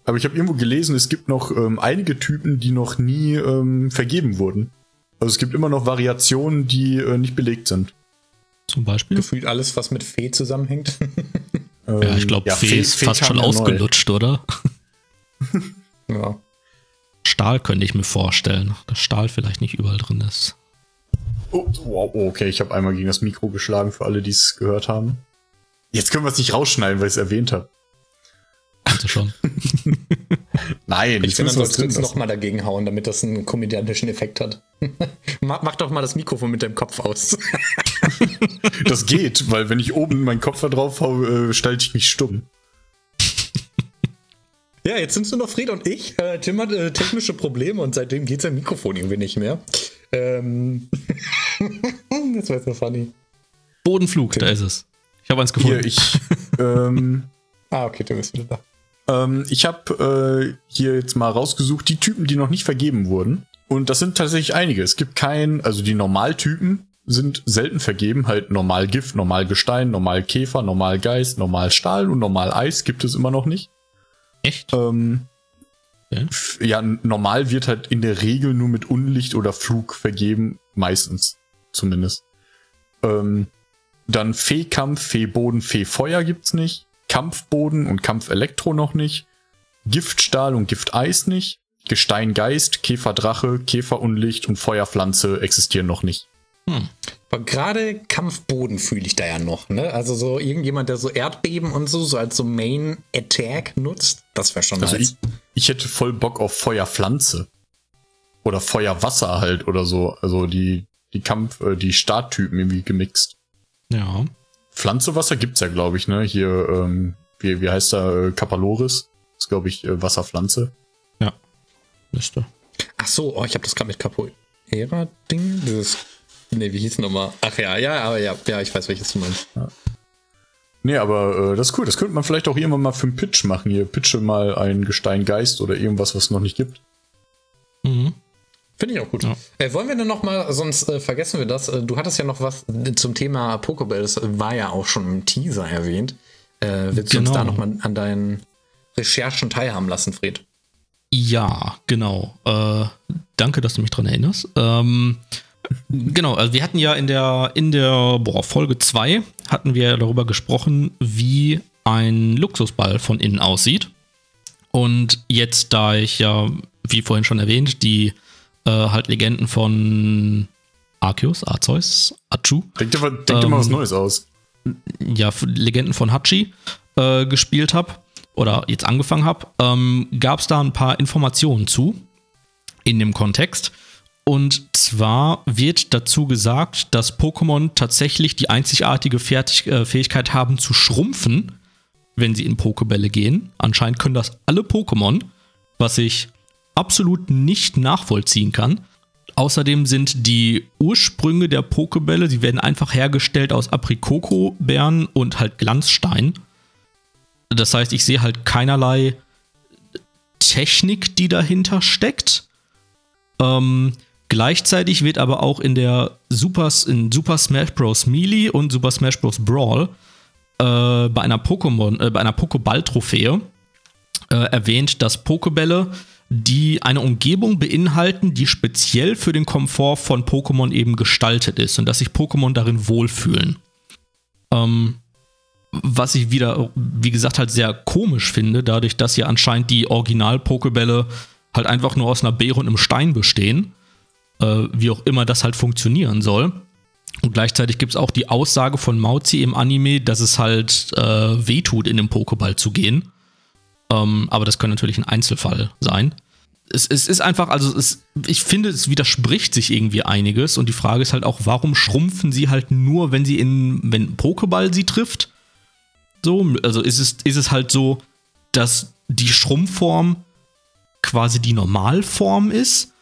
Aber ich habe irgendwo gelesen, es gibt noch ähm, einige Typen, die noch nie ähm, vergeben wurden. Also es gibt immer noch Variationen, die äh, nicht belegt sind. Zum Beispiel. Gefühlt alles, was mit Fee zusammenhängt. Ähm, Ja, ich glaube, Fee Fee- ist Fee fast schon ja neu. ausgelutscht, oder? ja. Stahl könnte ich mir vorstellen, dass Stahl vielleicht nicht überall drin ist. Oh, wow, okay, ich habe einmal gegen das Mikro geschlagen für alle, die es gehört haben. Jetzt können wir es nicht rausschneiden, weil ich es erwähnt habe. Kannst du schon. Nein, ich finde, man sollte es nochmal dagegen hauen, damit das einen komödiantischen Effekt hat. mach, mach, doch mal das Mikrofon mit deinem Kopf aus. das geht, weil wenn ich oben meinen Kopf da drauf haue, äh, stalte ich mich stumm. Ja, jetzt sind es nur noch Fred und ich. Äh, Tim hat äh, technische Probleme und seitdem geht sein Mikrofon irgendwie nicht mehr. Ähm das war so funny. Bodenflug, Tim. da ist es. Ich habe eins gefunden. Hier, ich. ähm, ah, okay, Tim ist wieder da. Ähm, ich habe äh, hier jetzt mal rausgesucht, die Typen, die noch nicht vergeben wurden. Und das sind tatsächlich einige. Es gibt keinen, also die Normaltypen sind selten vergeben. Halt normal Gift, normal Gestein, normal Käfer, normal Geist, normal Stahl und normal Eis gibt es immer noch nicht. Echt? Ähm, okay. Ja, normal wird halt in der Regel nur mit Unlicht oder Flug vergeben. Meistens. Zumindest. Ähm, dann Fee-Kampf, Fee-Boden, Fee-Feuer gibt's nicht. Kampfboden und Kampfelektro noch nicht. Giftstahl und Gifteis nicht. Gesteingeist, Käferdrache, Käferunlicht und Feuerpflanze existieren noch nicht. Hm. Aber gerade Kampfboden fühle ich da ja noch, ne? Also so irgendjemand, der so Erdbeben und so, so als so Main Attack nutzt, das wäre schon also nice. Ich, ich hätte voll Bock auf Feuerpflanze. Oder Feuerwasser halt oder so. Also die, die Kampf, äh, die Starttypen irgendwie gemixt. Ja. Pflanzewasser gibt's ja, glaube ich, ne? Hier, ähm, wie, wie heißt da, äh, Kapaloris? ist, glaube ich, äh, Wasserpflanze. Ja. Müsste. Ach so, oh, ich habe das gerade mit Capoeira-Ding. Dieses. Ne, wie hieß nochmal? Ach ja, ja, aber ja, ja, ich weiß, welches du meinst. Ja. Nee, aber äh, das ist cool. Das könnte man vielleicht auch irgendwann mal für einen Pitch machen. Hier, pitche mal ein Gesteingeist oder irgendwas, was es noch nicht gibt. Mhm. Finde ich auch gut. Ja. Äh, wollen wir denn noch mal, sonst äh, vergessen wir das. Äh, du hattest ja noch was zum Thema Pokéball, das war ja auch schon im Teaser erwähnt. Äh, willst genau. du uns da genau. noch mal an deinen Recherchen teilhaben lassen, Fred? Ja, genau. Äh, danke, dass du mich daran erinnerst. Ähm, genau, also wir hatten ja in der, in der boah, Folge 2 hatten wir darüber gesprochen, wie ein Luxusball von innen aussieht. Und jetzt, da ich ja, wie vorhin schon erwähnt, die äh, halt Legenden von Arceus, Arceus, Achu. Denk dir, denk dir ähm, mal was ähm, Neues aus. Ja, Legenden von Hachi äh, gespielt habe oder jetzt angefangen habe, ähm, gab es da ein paar Informationen zu in dem Kontext. Und zwar wird dazu gesagt, dass Pokémon tatsächlich die einzigartige Fertig äh, Fähigkeit haben zu schrumpfen, wenn sie in Pokebälle gehen. Anscheinend können das alle Pokémon, was ich absolut nicht nachvollziehen kann. Außerdem sind die Ursprünge der Pokebälle, die werden einfach hergestellt aus Aprikoko-Beeren und halt Glanzstein. Das heißt, ich sehe halt keinerlei Technik, die dahinter steckt. Ähm, gleichzeitig wird aber auch in der Super, in Super Smash Bros. Melee und Super Smash Bros. Brawl äh, bei einer Pokémon, äh, bei einer Pokéball-Trophäe äh, erwähnt, dass Pokebälle die eine Umgebung beinhalten, die speziell für den Komfort von Pokémon eben gestaltet ist und dass sich Pokémon darin wohlfühlen. Ähm, was ich wieder, wie gesagt, halt sehr komisch finde, dadurch, dass ja anscheinend die Original-Pokebälle halt einfach nur aus einer Beere und einem Stein bestehen. Äh, wie auch immer das halt funktionieren soll. Und gleichzeitig gibt es auch die Aussage von Mauzi im Anime, dass es halt äh, wehtut, in den Pokéball zu gehen. Ähm, aber das könnte natürlich ein Einzelfall sein. Es, es ist einfach, also es, ich finde, es widerspricht sich irgendwie einiges. Und die Frage ist halt auch, warum schrumpfen sie halt nur, wenn sie in, wenn Pokéball sie trifft? So, also ist es, ist es halt so, dass die Schrumpfform quasi die Normalform ist,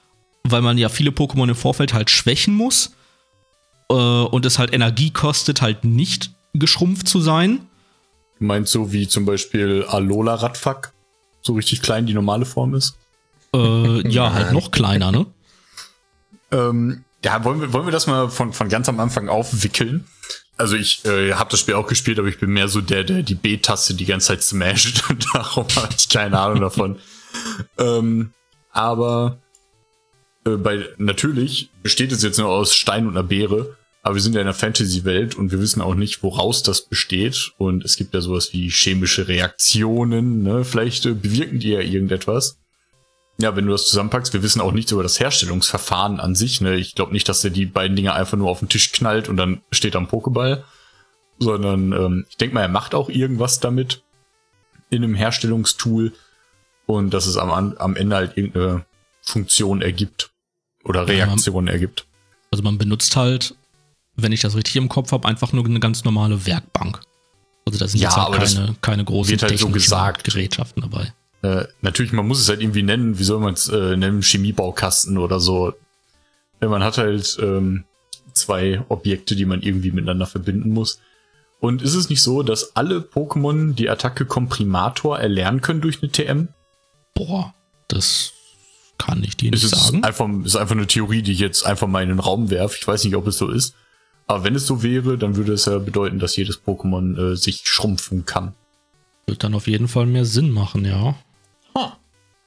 weil man ja viele Pokémon im Vorfeld halt schwächen muss äh, und es halt Energie kostet, halt nicht geschrumpft zu sein. Meinst so wie zum Beispiel Alola Radfuck? So richtig klein die normale Form ist? Äh, ja, halt noch kleiner, ne? Ähm, ja, wollen wir, wollen wir das mal von, von ganz am Anfang aufwickeln? Also ich äh, habe das Spiel auch gespielt, aber ich bin mehr so der, der die B-Taste die ganze Zeit smasht. Darum habe ich keine Ahnung davon. ähm, aber äh, bei natürlich besteht es jetzt nur aus Stein und einer Beere. Aber wir sind ja in einer Fantasy-Welt und wir wissen auch nicht, woraus das besteht. Und es gibt ja sowas wie chemische Reaktionen, ne? Vielleicht äh, bewirken die ja irgendetwas. Ja, wenn du das zusammenpackst, wir wissen auch nichts über das Herstellungsverfahren an sich, ne? Ich glaube nicht, dass der die beiden Dinger einfach nur auf den Tisch knallt und dann steht am Pokéball. sondern ähm, ich denke mal, er macht auch irgendwas damit in einem Herstellungstool und dass es am, am Ende halt irgendeine Funktion ergibt oder Reaktion ja, ergibt. Also man benutzt halt, wenn ich das richtig im Kopf habe, einfach nur eine ganz normale Werkbank. Also da sind ja, jetzt halt keine, keine großen halt so gesagt. Gerätschaften dabei. Äh, natürlich, man muss es halt irgendwie nennen, wie soll man es äh, nennen, Chemiebaukasten oder so. Man hat halt ähm, zwei Objekte, die man irgendwie miteinander verbinden muss. Und ist es nicht so, dass alle Pokémon die Attacke Komprimator erlernen können durch eine TM? Boah, das kann ich dir nicht ist sagen. Einfach, ist einfach eine Theorie, die ich jetzt einfach mal in den Raum werfe. Ich weiß nicht, ob es so ist. Aber wenn es so wäre, dann würde es ja bedeuten, dass jedes Pokémon äh, sich schrumpfen kann. Wird dann auf jeden Fall mehr Sinn machen, ja. Huh.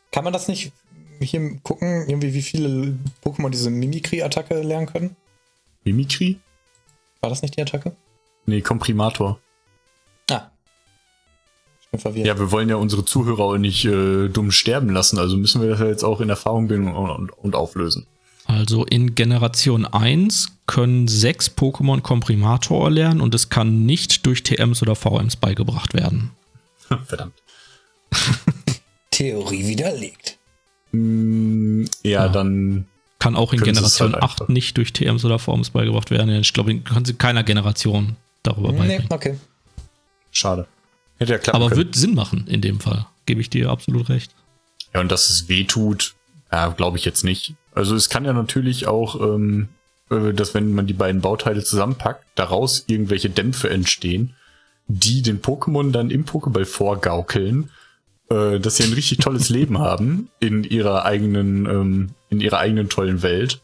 Kann man das nicht hier gucken, irgendwie wie viele Pokémon diese Mimikry-Attacke lernen können? Mimikry? War das nicht die Attacke? Nee, Komprimator. Ah. Ich bin verwirrt. Ja, wir wollen ja unsere Zuhörer auch nicht äh, dumm sterben lassen, also müssen wir das ja jetzt auch in Erfahrung bringen und, und, und auflösen. Also in Generation 1 können sechs Pokémon Komprimator lernen und es kann nicht durch TMs oder VMs beigebracht werden. Verdammt. Theorie widerlegt. Mm, ja, ja, dann. Kann auch in Generation halt 8 nicht durch TMs oder VMs beigebracht werden. Ich glaube, kann sie keiner Generation darüber beibringen. Nee, okay. Schade. Hätte ja klappen Aber können. wird Sinn machen in dem Fall. Gebe ich dir absolut recht. Ja, und dass es weh tut, ja, glaube ich jetzt nicht. Also es kann ja natürlich auch, ähm, äh, dass wenn man die beiden Bauteile zusammenpackt, daraus irgendwelche Dämpfe entstehen, die den Pokémon dann im Pokéball vorgaukeln, äh, dass sie ein richtig tolles Leben haben in ihrer eigenen, ähm, in ihrer eigenen tollen Welt.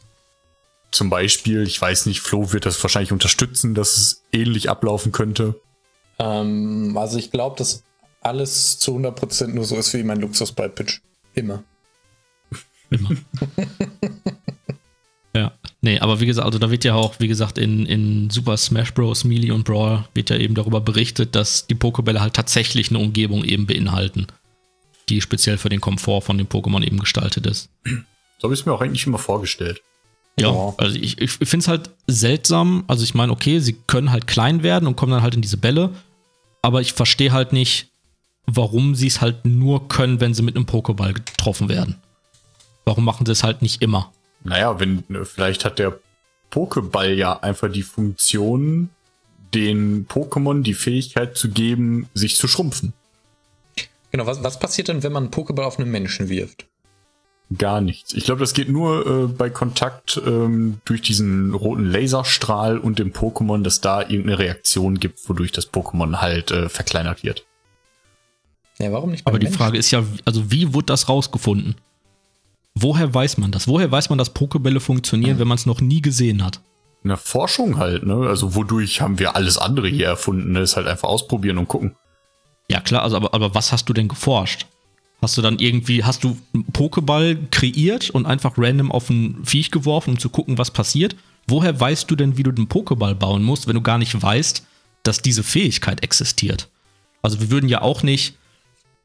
Zum Beispiel, ich weiß nicht, Flo wird das wahrscheinlich unterstützen, dass es ähnlich ablaufen könnte. Ähm, also ich glaube, dass alles zu 100% nur so ist wie mein Luxus-Ball-Pitch. Immer. Immer. ja, nee, aber wie gesagt, also da wird ja auch, wie gesagt, in, in Super Smash Bros. Melee und Brawl wird ja eben darüber berichtet, dass die Pokebälle halt tatsächlich eine Umgebung eben beinhalten, die speziell für den Komfort von den Pokémon eben gestaltet ist. So habe ich es mir auch eigentlich immer vorgestellt. Ja, also ich, ich finde es halt seltsam. Also ich meine, okay, sie können halt klein werden und kommen dann halt in diese Bälle, aber ich verstehe halt nicht, warum sie es halt nur können, wenn sie mit einem Pokéball getroffen werden. Warum machen sie es halt nicht immer? Naja, wenn, vielleicht hat der Pokéball ja einfach die Funktion, den Pokémon die Fähigkeit zu geben, sich zu schrumpfen. Genau, was, was passiert denn, wenn man einen Pokéball auf einen Menschen wirft? Gar nichts. Ich glaube, das geht nur äh, bei Kontakt ähm, durch diesen roten Laserstrahl und dem Pokémon, dass da irgendeine Reaktion gibt, wodurch das Pokémon halt äh, verkleinert wird. Ja, warum nicht? Aber die Menschen? Frage ist ja, also wie wurde das rausgefunden? Woher weiß man das? Woher weiß man, dass Pokebälle funktionieren, wenn man es noch nie gesehen hat? In der Forschung halt, ne? Also wodurch haben wir alles andere hier erfunden? Ne? Ist halt einfach ausprobieren und gucken. Ja, klar, also aber, aber was hast du denn geforscht? Hast du dann irgendwie, hast du einen Pokéball kreiert und einfach random auf ein Viech geworfen, um zu gucken, was passiert? Woher weißt du denn, wie du den Pokéball bauen musst, wenn du gar nicht weißt, dass diese Fähigkeit existiert? Also wir würden ja auch nicht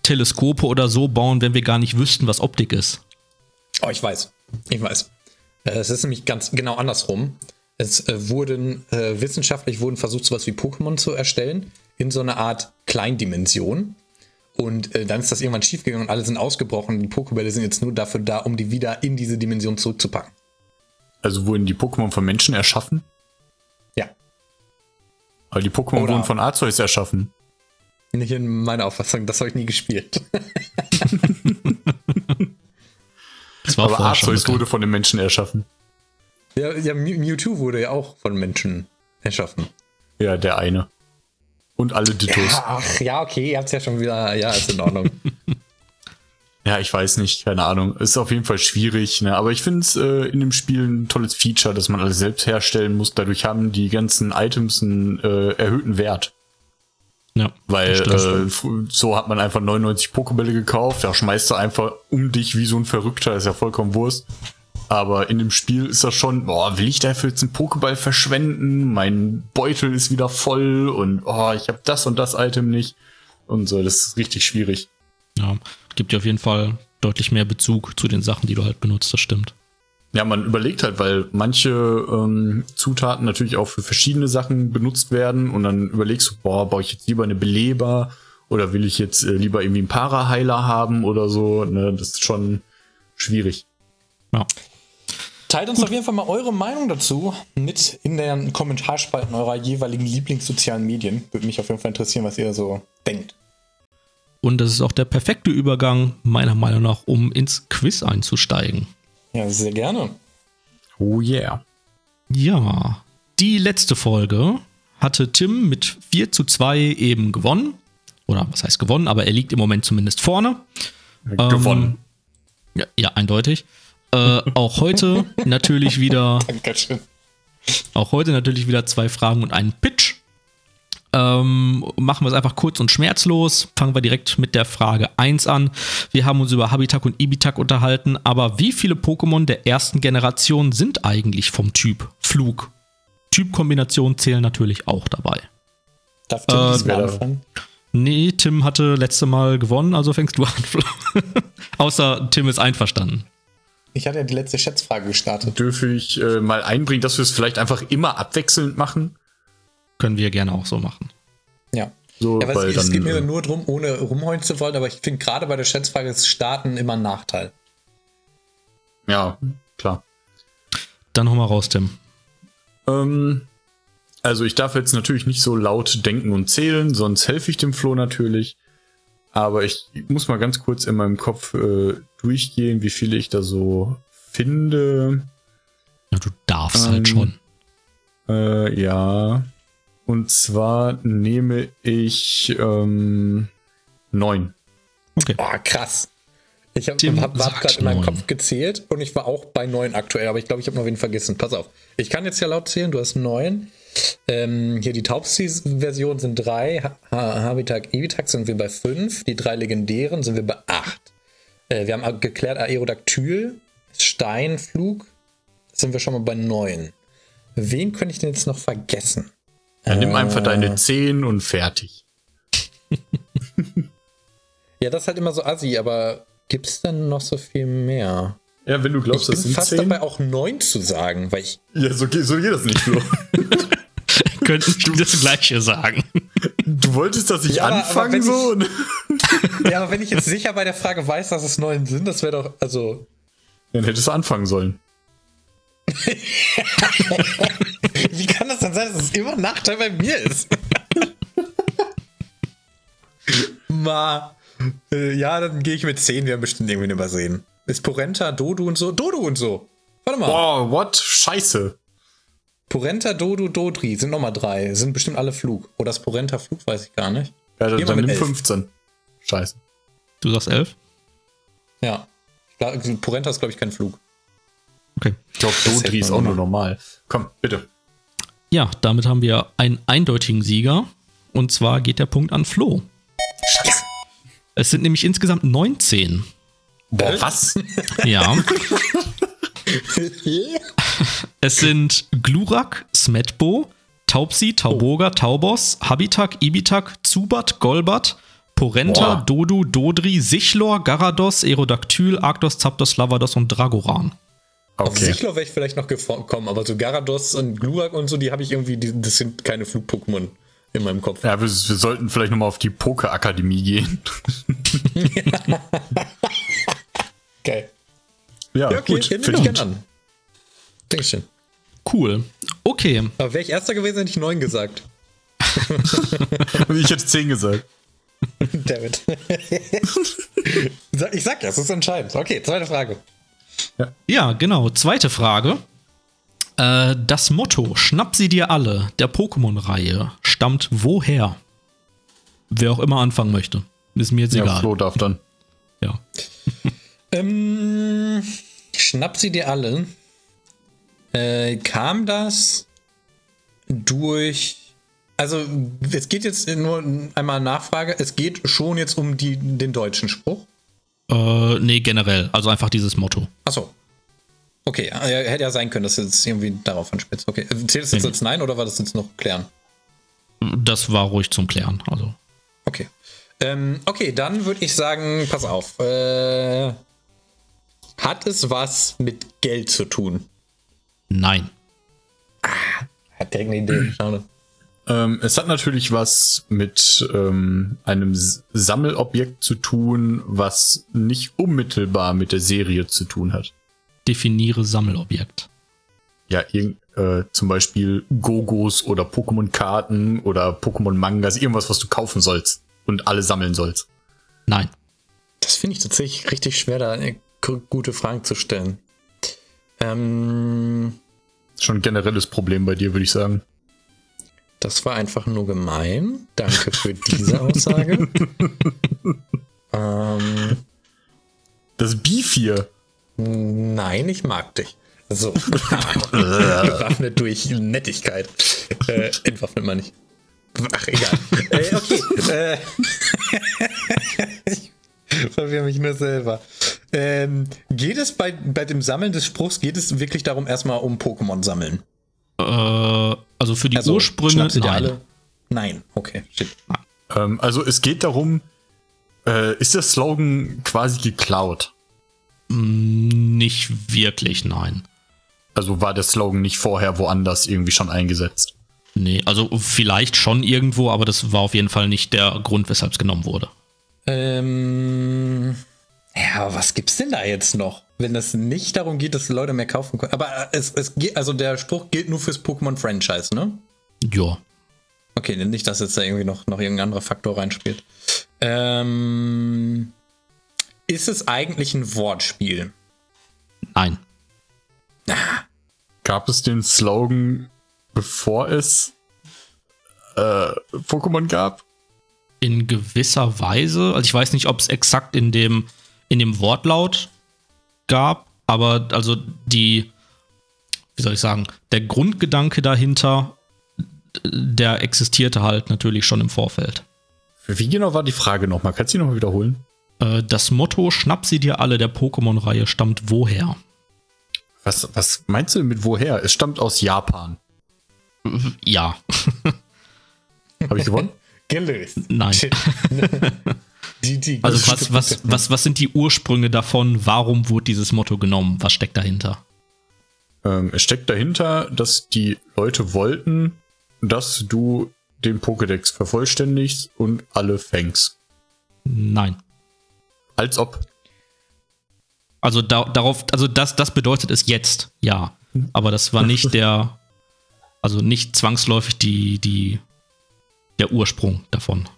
Teleskope oder so bauen, wenn wir gar nicht wüssten, was Optik ist. Oh, ich weiß. Ich weiß. Äh, es ist nämlich ganz genau andersrum. Es äh, wurden äh, wissenschaftlich wurden versucht, sowas wie Pokémon zu erstellen in so einer Art Kleindimension. Und äh, dann ist das irgendwann schiefgegangen und alle sind ausgebrochen. Die Pokébälle sind jetzt nur dafür da, um die wieder in diese Dimension zurückzupacken. Also wurden die Pokémon von Menschen erschaffen? Ja. Aber die Pokémon Oder wurden von Arceus erschaffen. Nicht in meiner Auffassung, das habe ich nie gespielt. Aber Arceus wurde von den Menschen erschaffen. Ja, ja, Mewtwo wurde ja auch von Menschen erschaffen. Ja, der eine. Und alle Dittos. Ja, ach, ja, okay, ihr habt es ja schon wieder. Ja, ist in Ordnung. ja, ich weiß nicht, keine Ahnung. Ist auf jeden Fall schwierig, ne? Aber ich finde es äh, in dem Spiel ein tolles Feature, dass man alles selbst herstellen muss. Dadurch haben die ganzen Items einen äh, erhöhten Wert. Ja. Weil äh, so hat man einfach 99 Pokebälle gekauft, da schmeißt du einfach um dich wie so ein Verrückter, ist ja vollkommen Wurst. Aber in dem Spiel ist das schon, boah, will ich dafür jetzt einen Pokéball verschwenden? Mein Beutel ist wieder voll und oh, ich habe das und das Item nicht. Und so, das ist richtig schwierig. Ja, gibt dir auf jeden Fall deutlich mehr Bezug zu den Sachen, die du halt benutzt, das stimmt. Ja, man überlegt halt, weil manche ähm, Zutaten natürlich auch für verschiedene Sachen benutzt werden und dann überlegst du, boah, baue ich jetzt lieber eine Beleber oder will ich jetzt äh, lieber irgendwie einen Paraheiler haben oder so. Ne? Das ist schon schwierig. Ja. Teilt uns Gut. auf jeden Fall mal eure Meinung dazu mit in den Kommentarspalten eurer jeweiligen Lieblingssozialen Medien. Würde mich auf jeden Fall interessieren, was ihr so denkt. Und das ist auch der perfekte Übergang, meiner Meinung nach, um ins Quiz einzusteigen. Ja, sehr gerne. Oh yeah. Ja, die letzte Folge hatte Tim mit 4 zu 2 eben gewonnen. Oder was heißt gewonnen, aber er liegt im Moment zumindest vorne. Gewonnen. Ähm, ja, ja, eindeutig. Äh, auch heute natürlich wieder. Dankeschön. Auch heute natürlich wieder zwei Fragen und einen Pitch. Ähm, machen wir es einfach kurz und schmerzlos. Fangen wir direkt mit der Frage 1 an. Wir haben uns über Habitak und Ibitak unterhalten, aber wie viele Pokémon der ersten Generation sind eigentlich vom Typ Flug? Typkombinationen zählen natürlich auch dabei. Darf Tim äh, anfangen? Nee, Tim hatte letzte Mal gewonnen, also fängst du an. Außer Tim ist einverstanden. Ich hatte ja die letzte Schätzfrage gestartet. Dürfe ich äh, mal einbringen, dass wir es vielleicht einfach immer abwechselnd machen? Können wir gerne auch so machen. Ja. So, ja, weil es, dann, geht mir äh, nur darum, ohne rumheulen zu wollen, aber ich finde gerade bei der Schätzfrage ist Starten immer ein Nachteil. Ja, klar. Dann hol mal raus, Tim. Ähm, also ich darf jetzt natürlich nicht so laut denken und zählen, sonst helfe ich dem Flo natürlich. Aber ich muss mal ganz kurz in meinem Kopf äh, durchgehen, wie viele ich da so finde. Ja, du darfst halt ähm, halt schon. Äh, ja. Und zwar nehme ich ähm, neun. Okay. Oh, krass. Ich habe hab, hab gerade in meinem Kopf gezählt und ich war auch bei neun aktuell, aber ich glaube, ich habe noch wen vergessen. Pass auf. Ich kann jetzt ja laut zählen, du hast neun. Ähm, hier die Taubsi-Version sind drei. Ha Habitat Ibitak sind wir bei fünf. Die drei legendären sind wir bei acht. Äh, wir haben geklärt Aerodactyl, Steinflug, sind wir schon mal bei neun. Wen könnte ich denn jetzt noch vergessen? Dann nimm einfach deine 10 und fertig. ja, das ist halt immer so assi, aber gibt es denn noch so viel mehr? Ja, wenn du glaubst, ich das sind fast 10? dabei auch 9 zu sagen, weil ich. Ja, so, so geht das nicht, Flo. Könnten du das Gleiche sagen. Du wolltest, dass ich ja, anfange so? Ich, ja, aber wenn ich jetzt sicher bei der Frage weiß, dass es 9 sind, das wäre doch, also. Dann hättest du anfangen sollen. Wie kann das denn sein, dass es immer ein Nachteil bei mir ist? Ma. Äh, ja, dann gehe ich mit 10, wir haben bestimmt irgendwie übersehen. Ist Porenta, Dodo und so? Dodo und so. Warte mal. Boah, what? Scheiße. Porenta, Dodo, Dodri sind nochmal drei. Sind bestimmt alle Flug. Oder ist Porenta Flug, weiß ich gar nicht. Ja, dann, dann nimm 15. Scheiße. Du sagst 11? Ja. Porenta ist, glaube ich, kein Flug. Okay. Ich glaube, Dodri ist auch nur normal. Komm, bitte. Ja, damit haben wir einen eindeutigen Sieger. Und zwar geht der Punkt an Flo. Scheiße. Es sind nämlich insgesamt 19. Boah, was? Ja. es sind Glurak, Smetbo, Taubsi, Tauboga, Taubos, Habitak, Ibitak, Zubat, Golbat, Porenta, Boah. Dodu, Dodri, Sichlor, Garados, Aerodactyl, Arctos, Zapdos, Lavados und Dragoran. Okay. Auf Sichlor wäre ich vielleicht noch gekommen, aber so Garados und Glurak und so, die habe ich irgendwie, die, das sind keine Flug-Pokémon in meinem Kopf. Ja, wir, wir sollten vielleicht nochmal auf die Poker-Akademie gehen. Geil. Ja, ja okay, gut. Finde ich gerne an. Dankeschön. Cool. Okay. Aber wäre ich erster gewesen, hätte ich neun gesagt. ich hätte zehn gesagt. David. ich sag ja, es ist entscheidend. Okay, zweite Frage. Ja, ja genau. Zweite Frage. Äh, das Motto Schnapp sie dir alle der Pokémon-Reihe stammt woher? Wer auch immer anfangen möchte. Ist mir jetzt ja, egal. Flo darf dann. Ja. ähm, schnapp sie dir alle. Äh, kam das durch. Also, es geht jetzt nur einmal Nachfrage. Es geht schon jetzt um die, den deutschen Spruch. Äh, nee, generell. Also einfach dieses Motto. Achso. Okay, hätte ja sein können, dass du jetzt irgendwie darauf anspitzt. Okay, zählt es jetzt nee. als Nein oder war das jetzt noch klären? Das war ruhig zum Klären, also. Okay. Ähm, okay, dann würde ich sagen, pass auf. Äh, Hat es was mit Geld zu tun? Nein. Hat direkt eine Idee. Schade. Ähm, es hat natürlich was mit ähm, einem Sammelobjekt zu tun, was nicht unmittelbar mit der Serie zu tun hat. Definiere Sammelobjekt. Ja, irgend, äh, zum Beispiel Gogos oder Pokémon-Karten oder Pokémon-Mangas, irgendwas, was du kaufen sollst und alle sammeln sollst. Nein. Das finde ich tatsächlich richtig schwer, da gu- gute Fragen zu stellen. Ähm, Schon ein generelles Problem bei dir, würde ich sagen. Das war einfach nur gemein. Danke für diese Aussage. ähm, Das Beef hier. nein, ich mag dich. So. Bewaffnet durch Nettigkeit. Äh, entwaffnet man nicht. Ach, egal. äh, okay. Äh, ich verwirre mich nur selber. Ähm, geht es bei, bei dem Sammeln des Spruchs, geht es wirklich darum, erstmal um Pokémon sammeln? Äh, also für die Also, Ursprünge, nein. alle? Nein, okay. Ähm, also es geht darum, äh, ist der Slogan quasi geklaut? Nicht wirklich, nein. Also war der Slogan nicht vorher woanders irgendwie schon eingesetzt? Nee, also vielleicht schon irgendwo, aber das war auf jeden Fall nicht der Grund, weshalb es genommen wurde. Ähm, ja, aber was gibt's denn da jetzt noch? Wenn es nicht darum geht, dass Leute mehr kaufen können. Aber es, es geht, also der Spruch gilt nur fürs Pokémon-Franchise, ne? Ja. Okay, nicht, dass jetzt da irgendwie noch, noch irgendein anderer Faktor reinspielt. Ähm, ist es eigentlich ein Wortspiel? Nein. Gab es den Slogan, bevor es äh, Pokémon gab? In gewisser Weise, also ich weiß nicht, ob es exakt in dem, in dem Wortlaut gab, aber also die, wie soll ich sagen, der Grundgedanke dahinter, der existierte halt natürlich schon im Vorfeld. Wie genau war die Frage nochmal? Kannst du die nochmal wiederholen? Äh, Das Motto Schnapp sie dir alle der Pokémon-Reihe stammt woher? Was, was meinst du mit woher? Es stammt aus Japan. Ja, Habe ich gewonnen? Gelöst. nein. Die, die Also was, was, was, was sind die Ursprünge davon? Warum wurde dieses Motto genommen? Was steckt dahinter? ähm, es steckt dahinter, dass die Leute wollten, dass du den Pokédex vervollständigst und alle fängst. Nein. Als ob. Also da, darauf, also das, das bedeutet es jetzt, ja. Aber das war nicht der, also nicht zwangsläufig die, die, der Ursprung davon.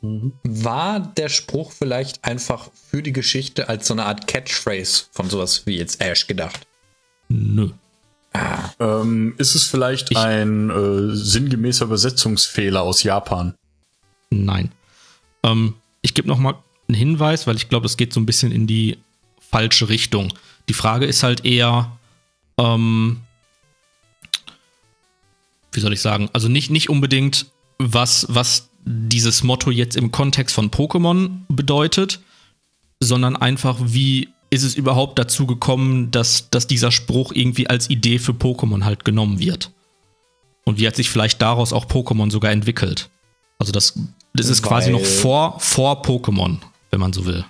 War der Spruch vielleicht einfach für die Geschichte als so eine Art Catchphrase von sowas wie jetzt Ash gedacht? Nö. Ähm, ist es vielleicht Ich- ein äh, sinngemäßer Übersetzungsfehler aus Japan? Nein. Ähm, ich gebe noch mal einen Hinweis, weil ich glaube, das geht so ein bisschen in die falsche Richtung. Die Frage ist halt eher, ähm, wie soll ich sagen, also nicht, nicht unbedingt, was, was dieses Motto jetzt im Kontext von Pokémon bedeutet, sondern einfach, wie ist es überhaupt dazu gekommen, dass, dass dieser Spruch irgendwie als Idee für Pokémon halt genommen wird. Und wie hat sich vielleicht daraus auch Pokémon sogar entwickelt. Also das, das ist quasi noch vor, vor Pokémon, wenn man so will.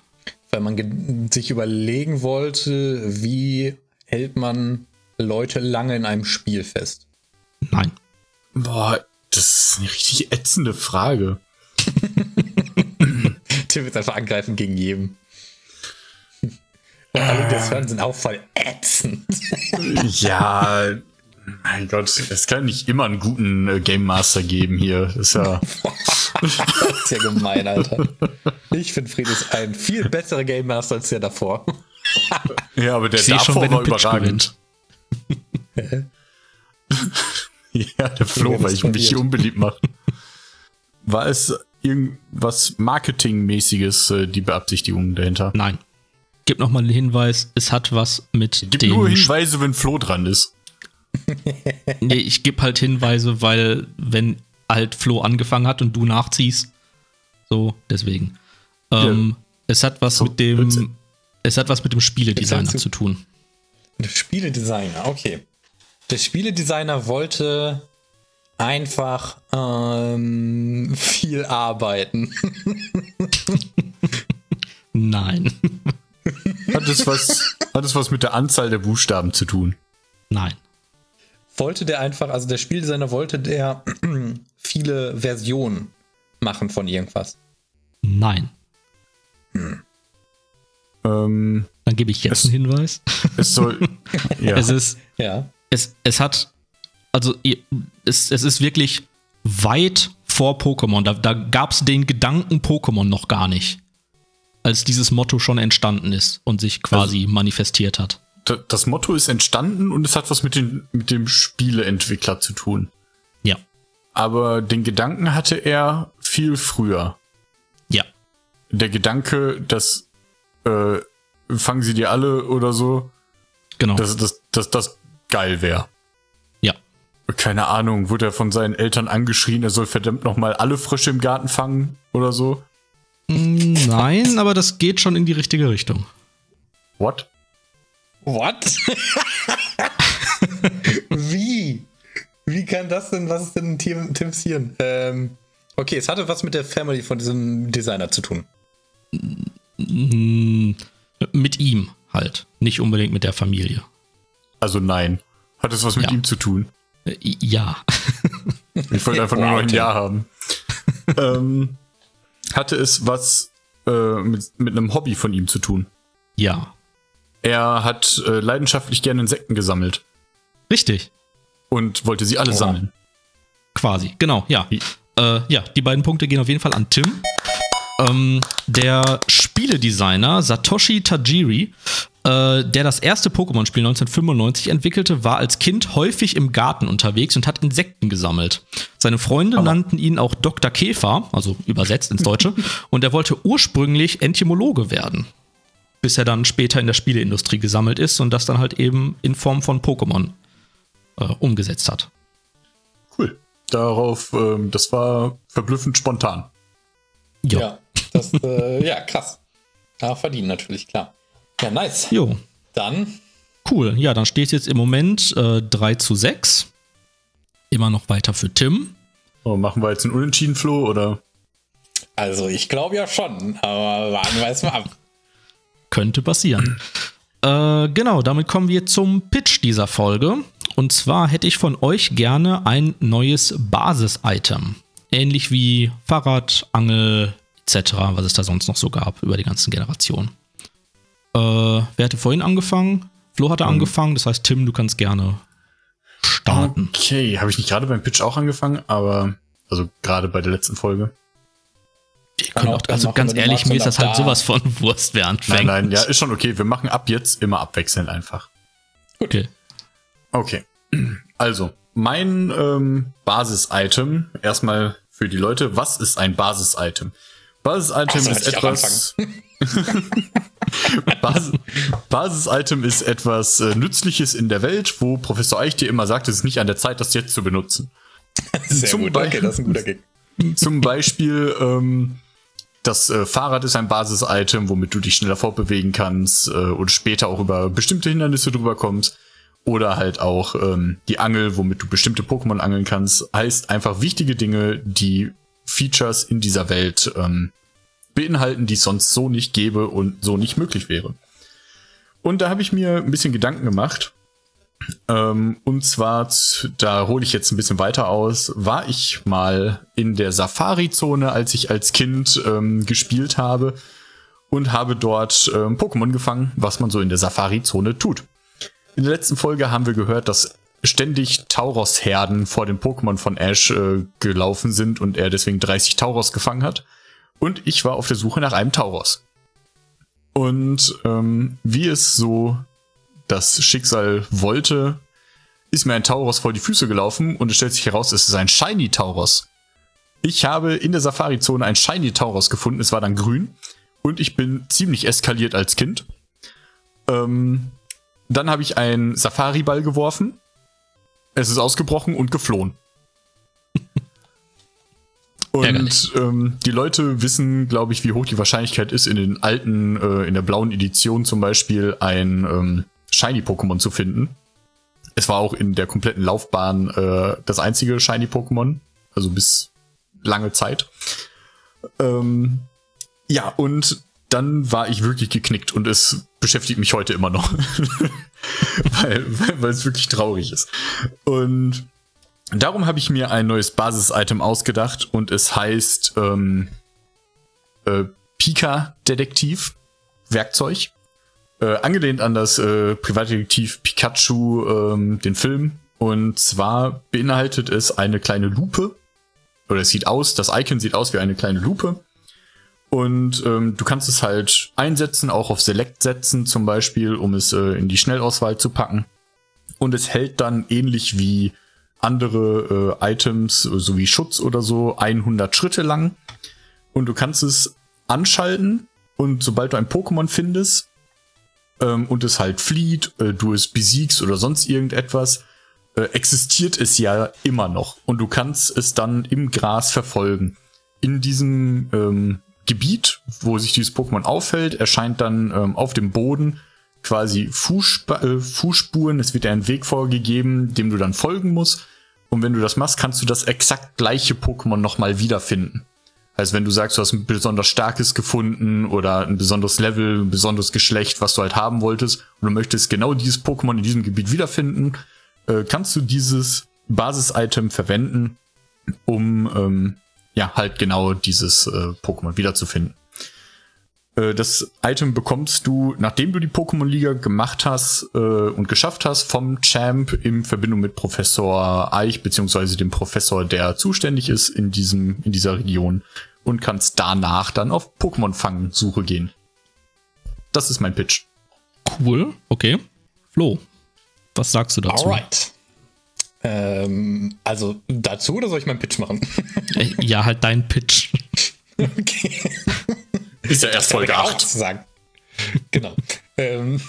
Weil man sich überlegen wollte, wie hält man Leute lange in einem Spiel fest? Nein. Boah, das ist eine richtig ätzende Frage. Tim wird einfach angreifen gegen jeden. Und alle, die das hören, sind auch voll ätzend. Ja, mein Gott, es kann nicht immer einen guten äh, Game Master geben hier. Das ist ja. Das ist ja gemein, Alter. Ich finde Friedrich ein viel besserer Game Master als der davor. Ja, aber der schon, davor wer war überragend. ja, der Flo, Ja, weil ich mich hier unbeliebt mache. War es irgendwas Marketingmäßiges, äh, die Beabsichtigung dahinter? Nein. Gib noch mal einen Hinweis, es hat was mit Gib dem. nur Hinweise, wenn Flo dran ist. nee, ich gebe halt Hinweise, weil wenn halt Flo angefangen hat und du nachziehst, so deswegen. Ähm, Es hat was So, mit dem, Blödsinn. es hat was mit dem Spieledesigner zu- tun. Spieledesigner, okay. Der Spieledesigner wollte einfach ähm, viel arbeiten. Nein. Hat es was, hat es was mit der Anzahl der Buchstaben zu tun? Nein. Wollte der einfach, also der Spieldesigner wollte der viele Versionen machen von irgendwas? Nein. Ähm, Dann gebe ich jetzt Es- einen Hinweis. es soll. ja. Es ist, Ja. Es, es hat, also es, es ist wirklich weit vor Pokémon. Da, da gab es den Gedanken Pokémon noch gar nicht, als dieses Motto schon entstanden ist und sich quasi manifestiert hat. Da- das Motto ist entstanden und es hat was mit, den, mit dem Spieleentwickler zu tun. Ja. Aber den Gedanken hatte er viel früher. Ja. Der Gedanke, dass äh, fangen sie dir alle oder so, Genau. dass das, dass das geil wäre. ja. Keine Ahnung, wurde er von seinen Eltern angeschrien, er soll verdammt nochmal alle Frösche im Garten fangen oder so? Mm, Nein, aber das geht schon in die richtige Richtung. What? What? Wie? Wie kann das denn, was ist denn Tim, Tims Hirn? Ähm, okay, es hatte was mit der Family von diesem Designer zu tun. Mm, Mit ihm halt, nicht unbedingt mit der Familie. Also nein. Hat es was mit Ja. ihm zu tun? Äh, Ja. Ich wollte einfach nur noch ein. Ja haben. ähm, hatte es was äh, mit, mit einem Hobby von ihm zu tun? ja. Er hat äh, leidenschaftlich gerne Insekten gesammelt Richtig. und wollte sie alle Oha. sammeln. Quasi, genau, ja. Äh, ja, die beiden Punkte gehen auf jeden Fall an Tim. Ähm, der Spieledesigner Satoshi Tajiri, äh, der das erste Pokémon-Spiel 1995 entwickelte, war als Kind häufig im Garten unterwegs und hat Insekten gesammelt. Seine Freunde nannten ihn auch Dr. Käfer, also übersetzt ins Deutsche, und er wollte ursprünglich Entomologe werden. Bis er dann später in der Spieleindustrie gesammelt ist und das dann halt eben in Form von Pokémon äh, umgesetzt hat. Cool. Darauf, ähm, das war verblüffend spontan. Ja. Das, äh, ja, krass. Ja, verdienen natürlich, klar. Ja, nice. Jo, Dann, cool. Ja, dann steht jetzt im Moment äh, 3 zu 6. Immer noch weiter für Tim. So, machen wir jetzt einen Unentschieden, Flo, oder? also ich glaube ja schon, aber warten wir es mal ab. Könnte passieren. äh, genau, damit kommen wir zum Pitch dieser Folge. Und zwar hätte ich von euch gerne ein neues Basis-Item. Ähnlich wie Fahrrad, Angel etc., was es da sonst noch so gab über die ganzen Generationen. Äh, wer hatte vorhin angefangen? Flo hatte angefangen, das heißt, Tim, du kannst gerne starten. Okay, habe ich nicht gerade beim Pitch auch angefangen, aber also gerade bei der letzten Folge. Auch also ganz ehrlich, mir ist das halt da- sowas von Wurst, wer anfängt. Nein, nein, ja, ist schon okay. Wir machen ab jetzt immer abwechselnd einfach. Okay. Okay. Also, mein ähm, Basis-Item, erstmal für die Leute, was ist ein Basis-Item? Basis-Item ist etwas. Basis- Basis-Item ist etwas äh, Nützliches in der Welt, wo Professor Eich dir immer sagt, es ist nicht an der Zeit, das jetzt zu benutzen. Sehr Zum gut, okay, Beispiel- das ist ein guter Gig. Zum Beispiel, ähm, das äh, Fahrrad ist ein Basis-Item, womit du dich schneller fortbewegen kannst äh, und später auch über bestimmte Hindernisse drüber kommst. Oder halt auch ähm, die Angel, womit du bestimmte Pokémon angeln kannst. Heißt einfach wichtige Dinge, die Features in dieser Welt ähm, beinhalten, die es sonst so nicht gäbe und so nicht möglich wäre. Und da habe ich mir ein bisschen Gedanken gemacht. Ähm, und zwar, da hole ich jetzt ein bisschen weiter aus, war ich mal in der Safari-Zone, als ich als Kind ähm, gespielt habe und habe dort ähm, Pokémon gefangen, was man so in der Safari-Zone tut. In der letzten Folge haben wir gehört, dass ständig Tauros-Herden vor den Pokémon von Ash äh, gelaufen sind und er deswegen 30 Tauros gefangen hat. Und ich war auf der Suche nach einem Tauros. Und ähm, wie es so das Schicksal wollte, ist mir ein Tauros vor die Füße gelaufen und es stellt sich heraus, es ist ein Shiny Tauros. Ich habe in der Safari-Zone ein Shiny Tauros gefunden, es war dann grün und ich bin ziemlich eskaliert als Kind. Ähm, dann habe ich einen Safari-Ball geworfen, es ist ausgebrochen und geflohen. Und ähm, die Leute wissen, glaube ich, wie hoch die Wahrscheinlichkeit ist, in den alten, äh, in der blauen Edition zum Beispiel ein ähm, Shiny-Pokémon zu finden. Es war auch in der kompletten Laufbahn äh, das einzige Shiny-Pokémon, also bis lange Zeit. Ähm, ja, und dann war ich wirklich geknickt und es beschäftigt mich heute immer noch. weil, weil, weil es wirklich traurig ist. Und darum habe ich mir ein neues Basis-Item ausgedacht und es heißt ähm, äh, Pika-Detektiv Werkzeug. Äh, angelehnt an das äh, Privatdetektiv Pikachu, ähm, den Film. Und zwar beinhaltet es eine kleine Lupe. Oder es sieht aus, das Icon sieht aus wie eine kleine Lupe. Und ähm, du kannst es halt einsetzen, auch auf Select setzen zum Beispiel, um es äh, in die Schnellauswahl zu packen. Und es hält dann ähnlich wie andere äh, Items, so wie Schutz oder so, 100 Schritte lang. Und du kannst es anschalten und sobald du ein Pokémon findest ähm, und es halt flieht, äh, du es besiegst oder sonst irgendetwas, äh, existiert es ja immer noch. Und du kannst es dann im Gras verfolgen. In diesem ähm, Gebiet, wo sich dieses Pokémon aufhält, erscheint dann ähm, auf dem Boden quasi Fußsp äh, Fußspuren. Es wird dir ein Weg vorgegeben, dem du dann folgen musst. Und wenn du das machst, kannst du das exakt gleiche Pokémon nochmal wiederfinden. Also wenn du sagst, du hast ein besonders starkes gefunden oder ein besonderes Level, ein besonderes Geschlecht, was du halt haben wolltest, und du möchtest genau dieses Pokémon in diesem Gebiet wiederfinden, äh, kannst du dieses Basis-Item verwenden, um ähm, ja, halt genau dieses äh, Pokémon wiederzufinden. Äh, das Item bekommst du, nachdem du die Pokémon-Liga gemacht hast äh, und geschafft hast, vom Champ in Verbindung mit Professor Eich, beziehungsweise dem Professor, der zuständig ist in diesem, in dieser Region und kannst danach dann auf Pokémon-Fang-Suche gehen. Das ist mein Pitch. Cool, okay. Flo, was sagst du dazu? Alright. Ähm, also dazu oder soll ich meinen Pitch machen? Äh, ja, halt dein Pitch. okay. Ist ja erst Folge 8. Sagen. Genau. ähm,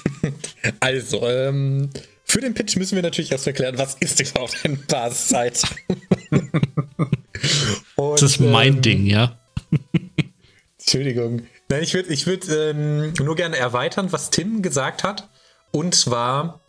also, ähm, für den Pitch müssen wir natürlich erst erklären, was ist überhaupt ein Basiszeit? das ist mein ähm, Ding, ja. Entschuldigung. Nein, ich würde ich würd, ähm, nur gerne erweitern, was Tim gesagt hat. Und zwar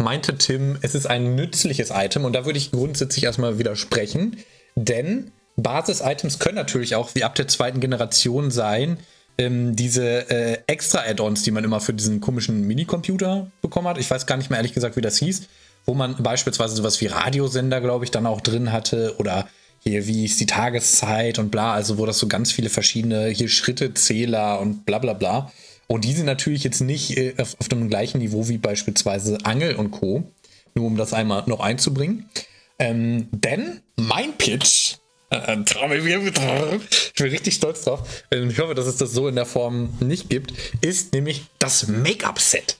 meinte Tim, es ist ein nützliches Item und da würde ich grundsätzlich erstmal widersprechen, denn Basis-Items können natürlich auch wie ab der zweiten Generation sein, ähm, diese äh, extra Add-ons, die man immer für diesen komischen Minicomputer bekommen hat. Ich weiß gar nicht mehr ehrlich gesagt, wie das hieß, wo man beispielsweise sowas wie Radiosender, glaube ich, dann auch drin hatte oder hier, wie ist die Tageszeit und bla, also wo das so ganz viele verschiedene hier Schrittezähler und bla bla bla. Und die sind natürlich jetzt nicht äh, auf, auf, dem gleichen Niveau wie beispielsweise Angel und Co. Nur um das einmal noch einzubringen. Ähm, denn mein Pitch, äh, ich bin richtig stolz drauf, ich hoffe, dass es das so in der Form nicht gibt, ist nämlich das Make-up-Set.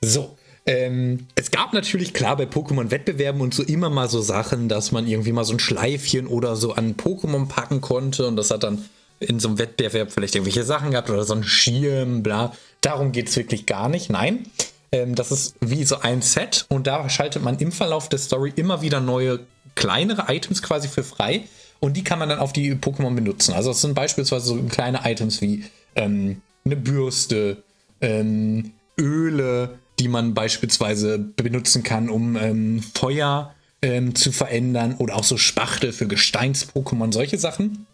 So, ähm, es gab natürlich klar bei Pokémon-Wettbewerben und so immer mal so Sachen, dass man irgendwie mal so ein Schleifchen oder so an Pokémon packen konnte und das hat dann in so einem Wettbewerb vielleicht irgendwelche Sachen gehabt oder so ein Schirm, bla. Darum geht es wirklich gar nicht. Nein, ähm, das ist wie so ein Set und da schaltet man im Verlauf der Story immer wieder neue, kleinere Items quasi für frei und die kann man dann auf die Pokémon benutzen. Also es sind beispielsweise so kleine Items wie ähm, eine Bürste, ähm, Öle, die man beispielsweise benutzen kann, um ähm, Feuer ähm, zu verändern oder auch so Spachtel für Gesteins-Pokémon, solche Sachen.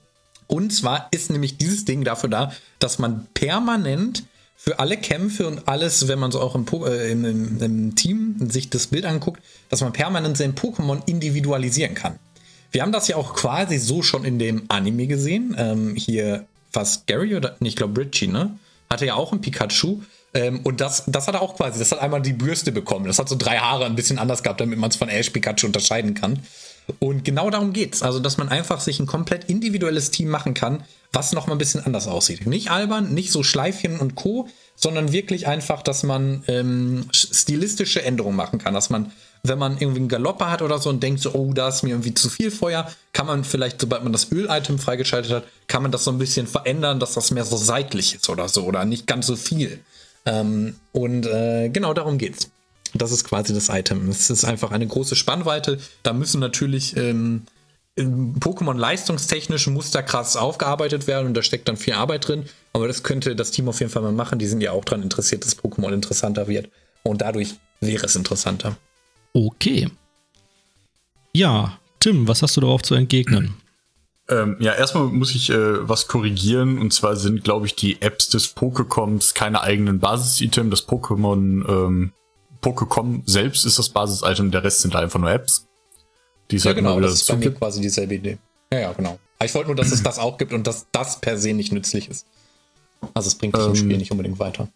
Und zwar ist nämlich dieses Ding dafür da, dass man permanent für alle Kämpfe und alles, wenn man so auch im, äh, im, im, im, Team sich das Bild anguckt, dass man permanent sein Pokémon individualisieren kann. Wir haben das ja auch quasi so schon in dem Anime gesehen. Ähm, hier fast Gary oder, nee, ich glaube Richie, ne? Hatte ja auch ein Pikachu. Ähm, und das, das hat er auch quasi, das hat einmal die Bürste bekommen. Das hat so drei Haare ein bisschen anders gehabt, damit man es von Ash Pikachu unterscheiden kann. Und genau darum geht's. Also, dass man einfach sich ein komplett individuelles Team machen kann, was noch mal ein bisschen anders aussieht. Nicht albern, nicht so Schleifchen und Co., sondern wirklich einfach, dass man ähm, stilistische Änderungen machen kann. Dass man, wenn man irgendwie einen Galopper hat oder so und denkt so, oh, da ist mir irgendwie zu viel Feuer, kann man vielleicht, sobald man das Öl-Item freigeschaltet hat, kann man das so ein bisschen verändern, dass das mehr so seitlich ist oder so oder nicht ganz so viel. Ähm, und äh, genau darum geht's. Das ist quasi das Item. Es ist einfach eine große Spannweite. Da müssen natürlich ähm, Pokémon leistungstechnisch muss da krass aufgearbeitet werden und da steckt dann viel Arbeit drin. Aber das könnte das Team auf jeden Fall mal machen. Die sind ja auch daran interessiert, dass Pokémon interessanter wird. Und dadurch wäre es interessanter. Okay. Ja, Tim, was hast du darauf zu entgegnen? Ähm, ja, erstmal muss ich äh, was korrigieren. Und zwar sind, glaube ich, die Apps des Pokécoms keine eigenen Basis-Item. Das Pokémon ähm, Pokécom selbst ist das Basis-Item, der Rest sind einfach nur Apps. Die ja, halt genau, das ist bei mir quasi dieselbe Idee. Ja, ja, genau. ich wollte nur, dass es das auch gibt und dass das per se nicht nützlich ist. Also es bringt dich ähm, im Spiel nicht unbedingt weiter.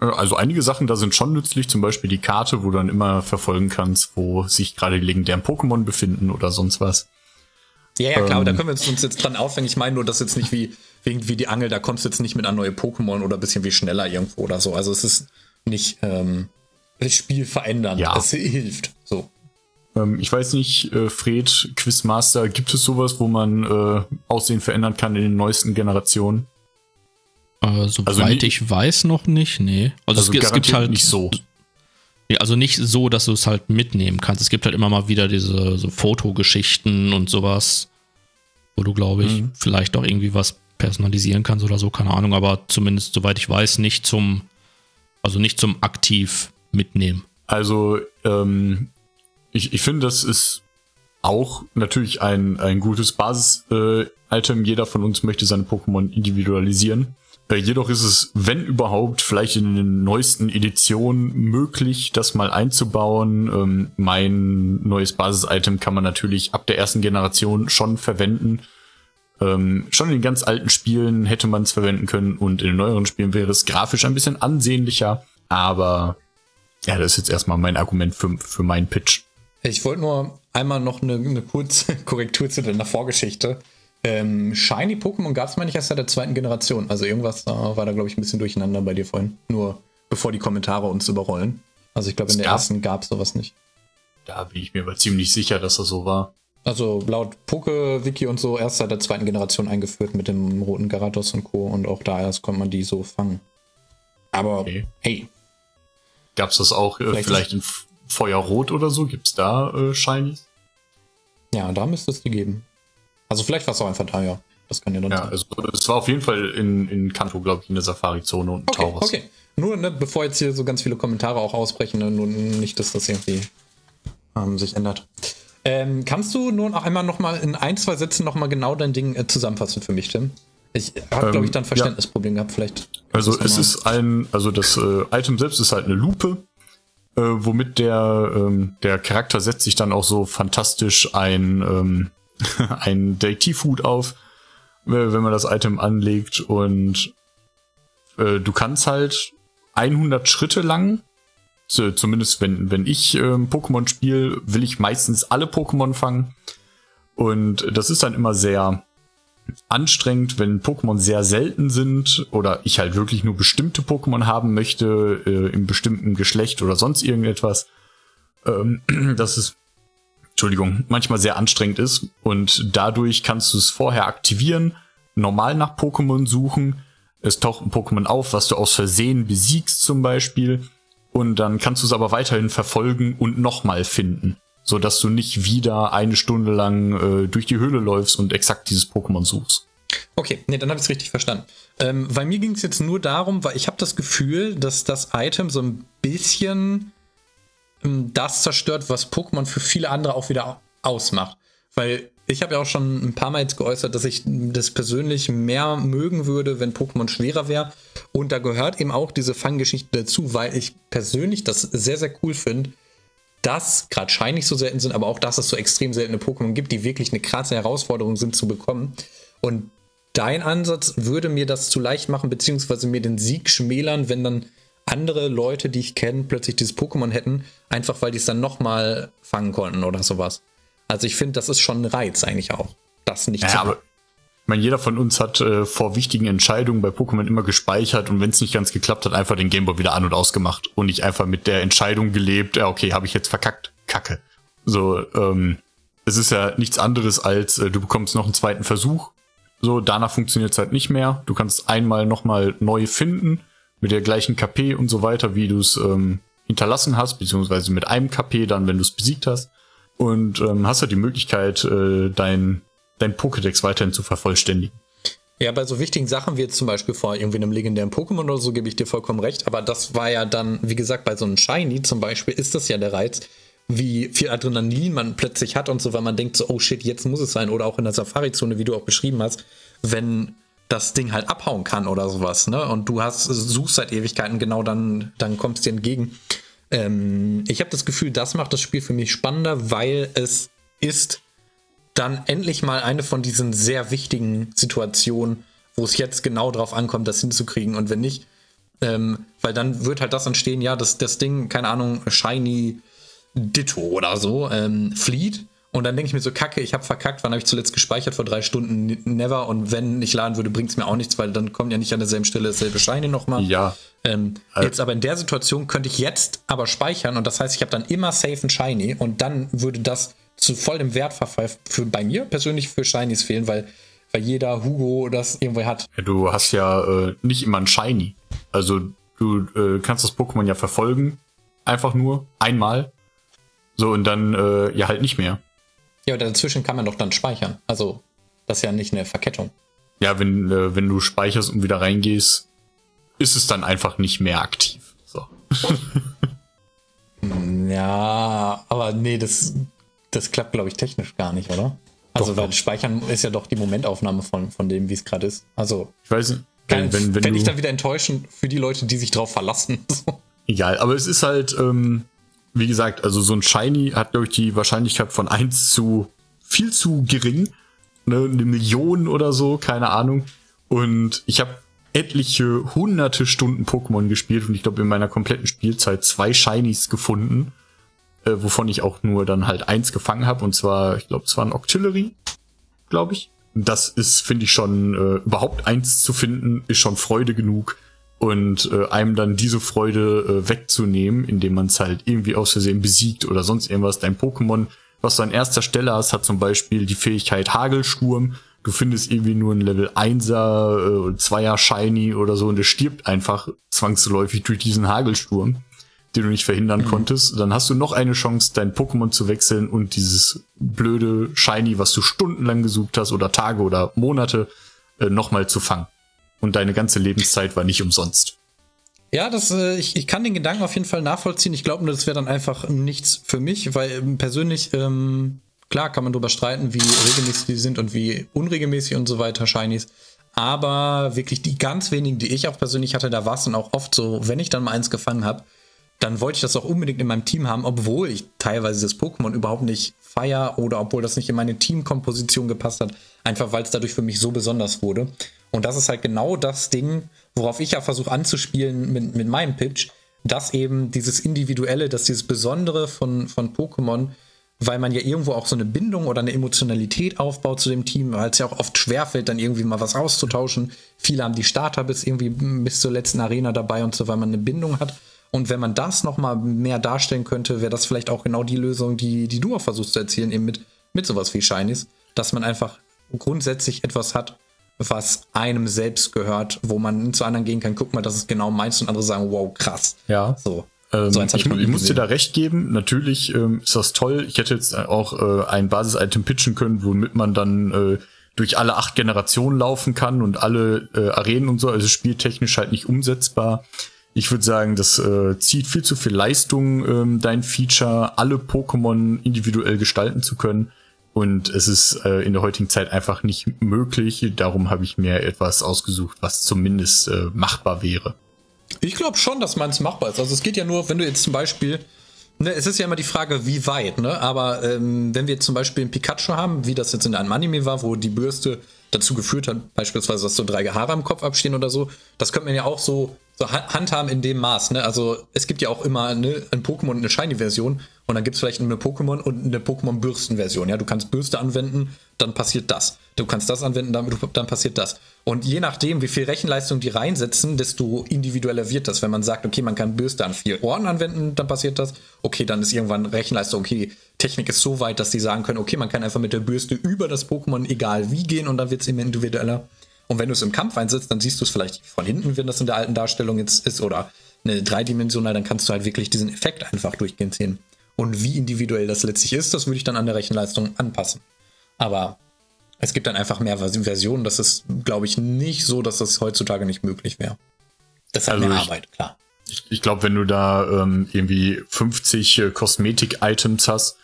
Äh, also einige Sachen da sind schon nützlich, zum Beispiel die Karte, wo du dann immer verfolgen kannst, wo sich gerade die legendären Pokémon befinden oder sonst was. Ja, ja, klar, ähm, da können wir uns jetzt dran aufhängen. Ich meine nur, dass jetzt nicht wie, wie, wie die Angel, da kommst du jetzt nicht mit an neue Pokémon oder ein bisschen wie schneller irgendwo oder so. Also es ist nicht ähm, das Spiel verändern. Ja. Es hilft. So. Ähm, ich weiß nicht, äh, Fred, Quizmaster, gibt es sowas, wo man äh, Aussehen verändern kann in den neuesten Generationen? Äh, soweit also ich weiß noch nicht, nee. Also, also es, es gibt halt nicht so. Nee, also nicht so, dass du es halt mitnehmen kannst. Es gibt halt immer mal wieder diese so Fotogeschichten und sowas, wo du, glaube ich, mhm. vielleicht auch irgendwie was personalisieren kannst oder so, keine Ahnung, aber zumindest, soweit ich weiß, nicht zum, also nicht zum aktiv mitnehmen. Also, ähm, ich, ich finde, das ist auch natürlich ein, ein gutes Basis-Item. Äh, Jeder von uns möchte seine Pokémon individualisieren. Äh, jedoch ist es, wenn überhaupt, vielleicht in den neuesten Editionen möglich, das mal einzubauen. Ähm, mein neues Basis-Item kann man natürlich ab der ersten Generation schon verwenden. Ähm, schon in den ganz alten Spielen hätte man es verwenden können und in den neueren Spielen wäre es grafisch ein bisschen ansehnlicher. Aber ja, das ist jetzt erstmal mein Argument für, für meinen Pitch. Ich wollte nur einmal noch eine, eine kurze Korrektur zu deiner Vorgeschichte. Ähm, Shiny Pokémon gab es mal nicht erst seit der zweiten Generation. Also irgendwas äh, war da, glaube ich, ein bisschen durcheinander bei dir vorhin. Nur bevor die Kommentare uns überrollen. Also ich glaube, in der gab, ersten gab es sowas nicht. Da bin ich mir aber ziemlich sicher, dass das so war. Also laut Poke-Wiki und so erst seit der zweiten Generation eingeführt mit dem roten Garados und Co. Und auch da erst konnte man die so fangen. Aber okay. hey. Gab es das auch äh, vielleicht, vielleicht in Feuerrot oder so? Gibt es da äh, Shinies? Ja, da müsste es die geben. Also vielleicht war es auch einfach da, ja. Das kann ja dann ja, sein. Also, es war auf jeden Fall in, in Kanto, glaube ich, in der Safari-Zone und okay, Taurus. Okay, nur ne, bevor jetzt hier so ganz viele Kommentare auch ausbrechen, ne, nur nicht, dass das irgendwie ähm, sich ändert. Ähm, kannst du nur noch einmal noch mal in ein, zwei Sätzen noch mal genau dein Ding äh, zusammenfassen für mich, Tim? Ich habe, ähm, glaube ich, dann Verständnisproblem ja. gehabt, vielleicht. Also es ist ein, also das äh, Item selbst ist halt eine Lupe, äh, womit der, ähm, der Charakter setzt sich dann auch so fantastisch ein, ähm, ein Detektivhut auf, wenn man das Item anlegt und äh, du kannst halt 100 Schritte lang, so, zumindest wenn, wenn ich ähm, Pokémon spiele, will ich meistens alle Pokémon fangen und das ist dann immer sehr anstrengend, wenn Pokémon sehr selten sind oder ich halt wirklich nur bestimmte Pokémon haben möchte, äh, im bestimmten Geschlecht oder sonst irgendetwas. Ähm, das ist Entschuldigung, manchmal sehr anstrengend ist. Und dadurch kannst du es vorher aktivieren, normal nach Pokémon suchen, es taucht ein Pokémon auf, was du aus Versehen besiegst zum Beispiel. Und dann kannst du es aber weiterhin verfolgen und nochmal finden, so dass du nicht wieder eine Stunde lang äh, durch die Höhle läufst und exakt dieses Pokémon suchst. Okay, nee, dann habe ich es richtig verstanden. Ähm, bei mir ging es jetzt nur darum, weil ich habe das Gefühl, dass das Item so ein bisschen ähm, das zerstört, was Pokémon für viele andere auch wieder ausmacht. Weil ich habe ja auch schon ein paar Mal jetzt geäußert, dass ich das persönlich mehr mögen würde, wenn Pokémon schwerer wäre. Und da gehört eben auch diese Fanggeschichte dazu, weil ich persönlich das sehr, sehr cool finde, dass gerade Shiny so selten sind, aber auch, dass es so extrem seltene Pokémon gibt, die wirklich eine krasse Herausforderung sind zu bekommen. Und dein Ansatz würde mir das zu leicht machen, beziehungsweise mir den Sieg schmälern, wenn dann andere Leute, die ich kenne, plötzlich dieses Pokémon hätten, einfach weil die es dann nochmal fangen konnten oder sowas. Also ich finde, das ist schon ein Reiz eigentlich auch. Das nicht ja, zu aber ich meine, jeder von uns hat äh, vor wichtigen Entscheidungen bei Pokémon immer gespeichert und wenn es nicht ganz geklappt hat, einfach den Gameboy wieder an und ausgemacht und nicht einfach mit der Entscheidung gelebt, ja, okay, habe ich jetzt verkackt, kacke. So, ähm, es ist ja nichts anderes als, äh, du bekommst noch einen zweiten Versuch. So, danach funktioniert es halt nicht mehr. Du kannst einmal nochmal neu finden mit der gleichen KP und so weiter, wie du es ähm, hinterlassen hast, beziehungsweise mit einem KP dann, wenn du es besiegt hast. Und ähm, hast halt die Möglichkeit, äh, dein, dein Pokédex weiterhin zu vervollständigen. Ja, bei so wichtigen Sachen wie jetzt zum Beispiel vor irgendwie einem legendären Pokémon oder so, gebe ich dir vollkommen recht. Aber das war ja dann, wie gesagt, bei so einem Shiny zum Beispiel ist das ja der Reiz, wie viel Adrenalin man plötzlich hat und so, weil man denkt so, oh shit, jetzt muss es sein. Oder auch in der Safari-Zone, wie du auch beschrieben hast, wenn das Ding halt abhauen kann oder sowas, ne? Und du hast, suchst seit Ewigkeiten, genau dann, dann kommst dir entgegen. Ähm, ich habe das Gefühl, das macht das Spiel für mich spannender, weil es ist dann endlich mal eine von diesen sehr wichtigen Situationen, wo es jetzt genau drauf ankommt, das hinzukriegen. Und wenn nicht, ähm, weil dann wird halt das entstehen, ja, dass das Ding, keine Ahnung, Shiny Ditto oder so, ähm, flieht. Und dann denke ich mir so, kacke, ich habe verkackt, wann habe ich zuletzt gespeichert? Vor drei Stunden, never. Und wenn ich laden würde, bringt es mir auch nichts, weil dann kommt ja nicht an derselben Stelle dasselbe Shiny nochmal. Ja. Ähm, also. Jetzt aber in der Situation könnte ich jetzt aber speichern und das heißt, ich habe dann immer safe ein Shiny und dann würde das zu voll dem Wertverfall für bei mir persönlich für Shinies fehlen, weil, weil jeder Hugo das irgendwo hat. Ja, du hast ja äh, nicht immer ein Shiny. Also du äh, kannst das Pokémon ja verfolgen, einfach nur einmal. So und dann äh, ja halt nicht mehr. Ja, aber dazwischen kann man doch dann speichern. Also das ist ja nicht eine Verkettung. Ja, wenn, äh, wenn du speicherst und wieder reingehst, ist es dann einfach nicht mehr aktiv. So. ja, aber nee, das, das klappt, glaube ich, technisch gar nicht, oder? Also, doch, weil doch. Speichern ist ja doch die Momentaufnahme von, von dem, wie es gerade ist. Also. Ich weiß nicht. Wenn, wenn, wenn, wenn ich dann wieder enttäuschen für die Leute, die sich drauf verlassen. Egal, aber es ist halt, ähm, wie gesagt, also so ein Shiny hat, glaube ich, die Wahrscheinlichkeit von 1 zu viel zu gering. Ne, eine Million oder so, keine Ahnung. Und ich habe etliche hunderte Stunden Pokémon gespielt und ich glaube in meiner kompletten Spielzeit zwei Shinies gefunden äh, wovon ich auch nur dann halt eins gefangen habe. Und zwar, ich glaube, es war ein Octillery, glaube ich. Das ist, finde ich, schon äh, überhaupt eins zu finden, ist schon Freude genug. Und äh, einem dann diese Freude äh, wegzunehmen, indem man es halt irgendwie aus Versehen besiegt oder sonst irgendwas. Dein Pokémon, was du an erster Stelle hast, hat zum Beispiel die Fähigkeit Hagelsturm. Du findest irgendwie nur ein Level 1er, äh, 2er Shiny oder so und es stirbt einfach zwangsläufig durch diesen Hagelsturm den du nicht verhindern mhm. konntest, dann hast du noch eine Chance, dein Pokémon zu wechseln und dieses blöde Shiny, was du stundenlang gesucht hast oder Tage oder Monate, äh, nochmal zu fangen. Und deine ganze Lebenszeit war nicht umsonst. Ja, das, äh, ich, ich kann den Gedanken auf jeden Fall nachvollziehen. Ich glaube nur, das wäre dann einfach nichts für mich, weil ähm, persönlich, ähm, klar kann man darüber streiten, wie regelmäßig die sind und wie unregelmäßig und so weiter, Shinies. Aber wirklich die ganz wenigen, die ich auch persönlich hatte, da war es dann auch oft so, wenn ich dann mal eins gefangen habe, dann wollte ich das auch unbedingt in meinem Team haben, obwohl ich teilweise das Pokémon überhaupt nicht feier oder obwohl das nicht in meine Teamkomposition gepasst hat, einfach weil es dadurch für mich so besonders wurde. Und das ist halt genau das Ding, worauf ich ja versuche anzuspielen mit, mit meinem Pitch, dass eben dieses Individuelle, dass dieses Besondere von, von Pokémon, weil man ja irgendwo auch so eine Bindung oder eine Emotionalität aufbaut zu dem Team, weil es ja auch oft schwerfällt, dann irgendwie mal was auszutauschen. Viele haben die Starter bis irgendwie bis zur letzten Arena dabei und so, weil man eine Bindung hat. Und wenn man das nochmal mehr darstellen könnte, wäre das vielleicht auch genau die Lösung, die, die du auch versuchst zu erzielen, eben mit, mit sowas wie Shinies, dass man einfach grundsätzlich etwas hat, was einem selbst gehört, wo man zu anderen gehen kann, guck mal, das ist genau meins und andere sagen, wow, krass. Ja. So. Ähm, so ich, ich, ich muss dir da recht geben. Natürlich ähm, ist das toll. Ich hätte jetzt auch äh, ein Basis-Item pitchen können, womit man dann äh, durch alle acht Generationen laufen kann und alle äh, Arenen und so. Also spieltechnisch halt nicht umsetzbar. Ich würde sagen, das äh, zieht viel zu viel Leistung, ähm, dein Feature, alle Pokémon individuell gestalten zu können. Und es ist äh, in der heutigen Zeit einfach nicht möglich. Darum habe ich mir etwas ausgesucht, was zumindest äh, machbar wäre. Ich glaube schon, dass man es machbar ist. Also es geht ja nur, wenn du jetzt zum Beispiel, ne, es ist ja immer die Frage, wie weit, ne? Aber ähm, wenn wir jetzt zum Beispiel ein Pikachu haben, wie das jetzt in einem Anime war, wo die Bürste dazu geführt hat, beispielsweise, dass so drei Haare am Kopf abstehen oder so, das könnte man ja auch so so handhaben in dem Maß. Ne? Also es gibt ja auch immer ne, ein Pokémon und eine Shiny-Version und dann gibt es vielleicht eine Pokémon und eine Pokémon-Bürsten-Version. Ja, du kannst Bürste anwenden, dann passiert das. Du kannst das anwenden, dann, dann passiert das. Und je nachdem, wie viel Rechenleistung die reinsetzen, desto individueller wird das. Wenn man sagt, okay, man kann Bürste an vier Ohren anwenden, dann passiert das. Okay, dann ist irgendwann Rechenleistung, okay, Technik ist so weit, dass die sagen können, okay, man kann einfach mit der Bürste über das Pokémon egal wie gehen und dann wird es immer individueller. Und wenn du es im Kampf einsetzt, dann siehst du es vielleicht von hinten, wenn das in der alten Darstellung jetzt ist, oder eine dreidimensional, dann kannst du halt wirklich diesen Effekt einfach durchgehend sehen. Und wie individuell das letztlich ist, das würde ich dann an der Rechenleistung anpassen. Aber es gibt dann einfach mehr Versionen. Das ist, glaube ich, nicht so, dass das heutzutage nicht möglich wäre. Das ist halt also mehr Arbeit, klar. ich, ich glaube, wenn du da ähm, irgendwie 50 äh, Kosmetik-Items hast,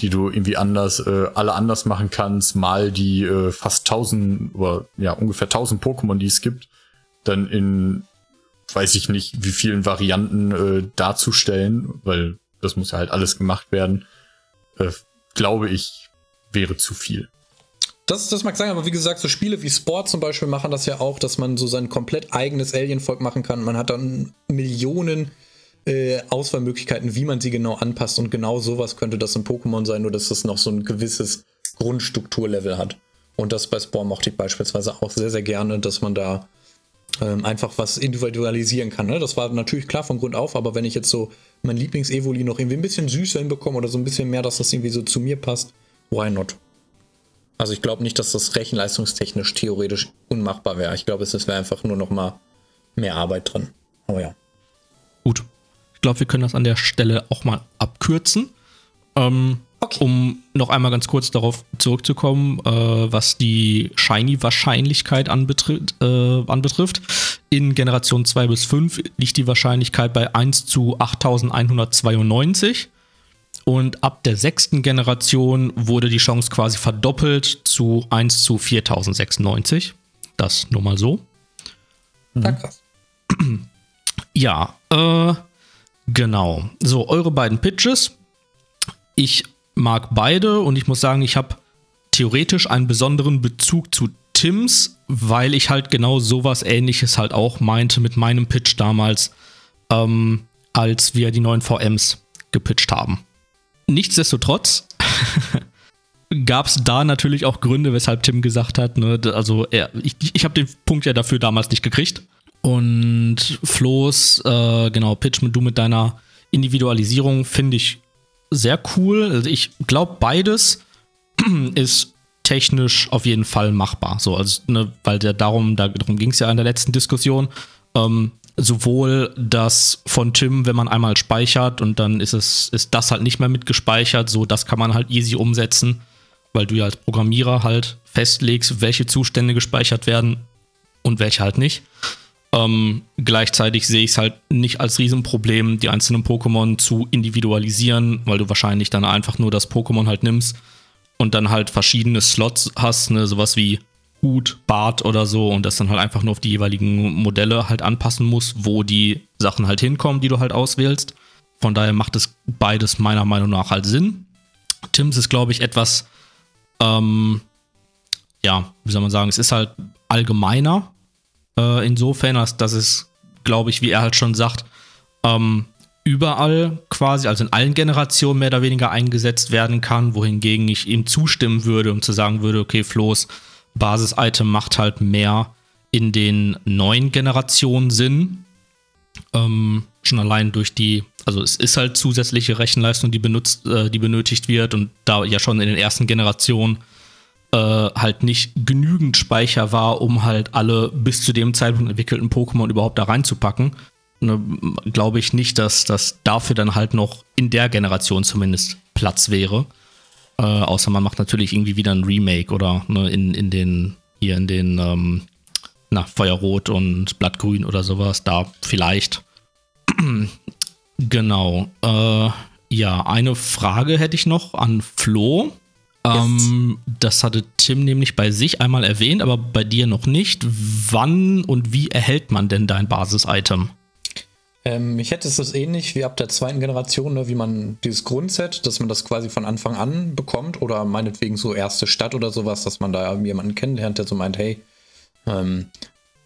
die du irgendwie anders, äh, alle anders machen kannst, mal die äh, fast 1000 oder ja, ungefähr 1000 Pokémon, die es gibt, dann in, weiß ich nicht, wie vielen Varianten äh, darzustellen, weil das muss ja halt alles gemacht werden, äh, glaube ich, wäre zu viel. Das, das mag sein, aber wie gesagt, so Spiele wie Sport zum Beispiel machen das ja auch, dass man so sein komplett eigenes Alien-Volk machen kann. Man hat dann Millionen äh, Auswahlmöglichkeiten, wie man sie genau anpasst. Und genau sowas könnte das in Pokémon sein, nur dass das noch so ein gewisses Grundstrukturlevel hat. Und das bei Spore mochte ich beispielsweise auch sehr, sehr gerne, dass man da ähm, einfach was individualisieren kann. Ne? Das war natürlich klar von Grund auf, aber wenn ich jetzt so mein Lieblings-Evoli noch irgendwie ein bisschen süßer hinbekomme oder so ein bisschen mehr, dass das irgendwie so zu mir passt, why not? Also ich glaube nicht, dass das rechenleistungstechnisch theoretisch unmachbar wäre. Ich glaube, es wäre einfach nur noch mal mehr Arbeit drin. Aber ja. Gut. Ich glaube, wir können das an der Stelle auch mal abkürzen. Ähm, okay. Um noch einmal ganz kurz darauf zurückzukommen, äh, was die Shiny-Wahrscheinlichkeit anbetrifft, äh, anbetrifft. In Generation 2 bis 5 liegt die Wahrscheinlichkeit bei 1 zu 8192. Und ab der sechsten Generation wurde die Chance quasi verdoppelt zu 1 zu 4096. Das nur mal so. Danke. Ja, äh, genau. So, eure beiden Pitches. Ich mag beide und ich muss sagen, ich habe theoretisch einen besonderen Bezug zu Tims, weil ich halt genau sowas ähnliches halt auch meinte mit meinem Pitch damals, ähm, als wir die neuen VMs gepitcht haben. Nichtsdestotrotz gab es da natürlich auch Gründe, weshalb Tim gesagt hat, ne, also er, ich, ich habe den Punkt ja dafür damals nicht gekriegt. Und Flo's, äh, genau, Pitch mit du mit deiner Individualisierung finde ich sehr cool. Also ich glaube, beides ist technisch auf jeden Fall machbar. So, also, ne, weil der darum, darum ging es ja in der letzten Diskussion. Ähm, sowohl das von Tim, wenn man einmal speichert und dann ist es, ist das halt nicht mehr mitgespeichert, so das kann man halt easy umsetzen, weil du ja als Programmierer halt festlegst, welche Zustände gespeichert werden und welche halt nicht. Ähm, gleichzeitig sehe ich es halt nicht als Riesenproblem, die einzelnen Pokémon zu individualisieren, weil du wahrscheinlich dann einfach nur das Pokémon halt nimmst und dann halt verschiedene Slots hast, ne, sowas wie Hut, Bart oder so und das dann halt einfach nur auf die jeweiligen Modelle halt anpassen muss, wo die Sachen halt hinkommen, die du halt auswählst. Von daher macht es beides meiner Meinung nach halt Sinn. Tims ist, glaube ich, etwas, ähm, ja, wie soll man sagen, es ist halt allgemeiner. Äh, insofern, dass, dass es, glaube ich, wie er halt schon sagt, ähm, überall quasi, also in allen Generationen mehr oder weniger eingesetzt werden kann, wohingegen ich ihm zustimmen würde, um zu sagen würde, okay, Floß, Basis-Item macht halt mehr in den neuen Generationen Sinn. Ähm, schon allein durch die, also es ist halt zusätzliche Rechenleistung, die benutzt, äh, die benötigt wird und da ja schon in den ersten Generationen äh, halt nicht genügend Speicher war, um halt alle bis zu dem Zeitpunkt entwickelten Pokémon überhaupt da reinzupacken, ne, glaube ich nicht, dass das dafür dann halt noch in der Generation zumindest Platz wäre. Äh, außer man macht natürlich irgendwie wieder ein Remake oder ne, in, in den, hier in den, ähm, na, Feuerrot und Blattgrün oder sowas, da vielleicht. genau. Äh, ja, eine Frage hätte ich noch an Flo. Ähm, das hatte Tim nämlich bei sich einmal erwähnt, aber bei dir noch nicht. Wann und wie erhält man denn dein Basis-Item? Ähm, ich hätte es das ähnlich wie ab der zweiten Generation, ne, wie man dieses Grundset, dass man das quasi von Anfang an bekommt oder meinetwegen so erste Stadt oder sowas, dass man da jemanden kennenlernt, der so meint, hey, ähm,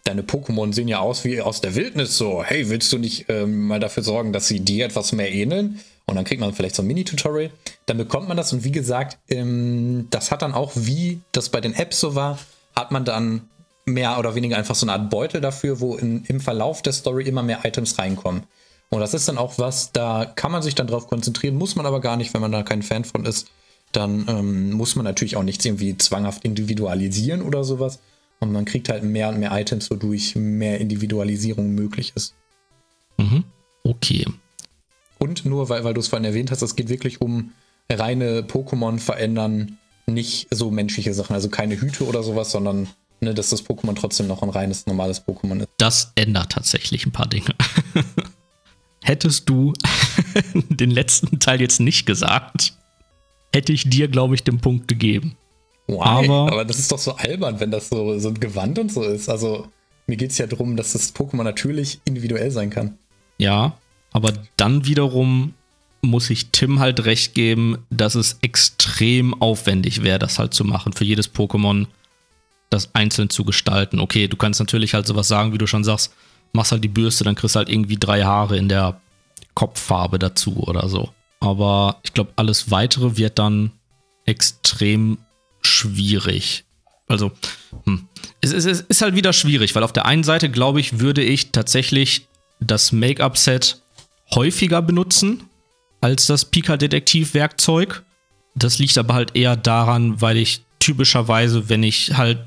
deine Pokémon sehen ja aus wie aus der Wildnis, so, hey, willst du nicht ähm, mal dafür sorgen, dass sie dir etwas mehr ähneln? Und dann kriegt man vielleicht so ein Mini-Tutorial. Dann bekommt man das und wie gesagt, ähm, das hat dann auch, wie das bei den Apps so war, hat man dann mehr oder weniger einfach so eine Art Beutel dafür, wo in, im Verlauf der Story immer mehr Items reinkommen. Und das ist dann auch was, da kann man sich dann drauf konzentrieren, muss man aber gar nicht, wenn man da kein Fan von ist. Dann ähm, muss man natürlich auch nichts irgendwie zwanghaft individualisieren oder sowas. Und man kriegt halt mehr und mehr Items, wodurch mehr Individualisierung möglich ist. Mhm. Okay. Und nur, weil, weil du es vorhin erwähnt hast, es geht wirklich um reine Pokémon verändern, nicht so menschliche Sachen, also keine Hüte oder sowas, sondern ne, dass das Pokémon trotzdem noch ein reines, normales Pokémon ist. Das ändert tatsächlich ein paar Dinge. hättest du den letzten Teil jetzt nicht gesagt, hätte ich dir, glaube ich, den Punkt gegeben. Why? Aber, aber das ist doch so albern, wenn das so, so ein Gewand und so ist. Also mir geht es ja darum, dass das Pokémon natürlich individuell sein kann. Ja, aber dann wiederum muss ich Tim halt recht geben, dass es extrem aufwendig wäre, das halt zu machen, für jedes Pokémon das einzeln zu gestalten. Okay, du kannst natürlich halt sowas sagen, wie du schon sagst, machst halt die Bürste, dann kriegst du halt irgendwie drei Haare in der Kopffarbe dazu oder so. Aber ich glaube, alles weitere wird dann extrem schwierig. Also, hm. es, es, es ist halt wieder schwierig, weil auf der einen Seite, glaube ich, würde ich tatsächlich das Make-up-Set häufiger benutzen als das Pika-Detektiv-Werkzeug. Das liegt aber halt eher daran, weil ich typischerweise, wenn ich halt,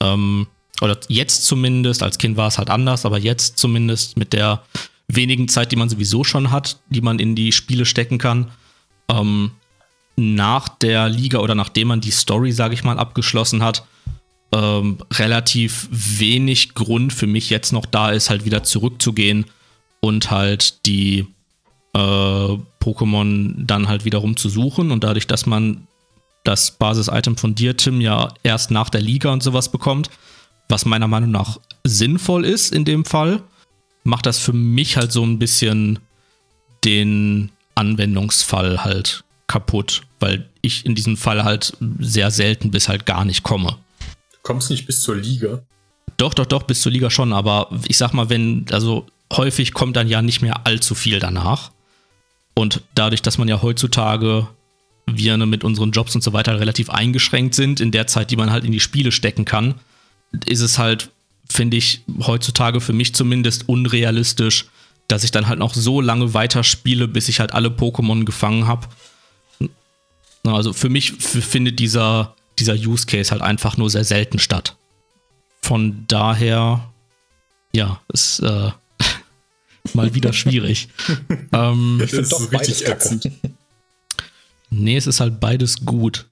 ähm, oder jetzt zumindest, als Kind war es halt anders, aber jetzt zumindest mit der wenigen Zeit, die man sowieso schon hat, die man in die Spiele stecken kann, ähm, nach der Liga oder nachdem man die Story, sage ich mal, abgeschlossen hat, ähm, relativ wenig Grund für mich jetzt noch da ist, halt wieder zurückzugehen und halt die äh, Pokémon dann halt wiederum zu suchen. Und dadurch, dass man das Basis-Item von dir, Tim, ja erst nach der Liga und sowas bekommt, was meiner Meinung nach sinnvoll ist in dem Fall, macht das für mich halt so ein bisschen den Anwendungsfall halt kaputt, weil ich in diesem Fall halt sehr selten bis halt gar nicht komme. Du kommst nicht bis zur Liga? Doch, doch, doch, bis zur Liga schon, aber ich sag mal, wenn, also häufig kommt dann ja nicht mehr allzu viel danach. Und dadurch, dass man ja heutzutage wir mit unseren Jobs und so weiter relativ eingeschränkt sind in der Zeit, die man halt in die Spiele stecken kann, ist es halt, finde ich, heutzutage für mich zumindest unrealistisch, dass ich dann halt noch so lange weiterspiele, bis ich halt alle Pokémon gefangen habe. Also für mich findet dieser, dieser Use Case halt einfach nur sehr selten statt. Von daher, ja, ist äh, mal wieder schwierig. ähm, ich finde doch richtig ätzend. Nee, es ist halt beides gut.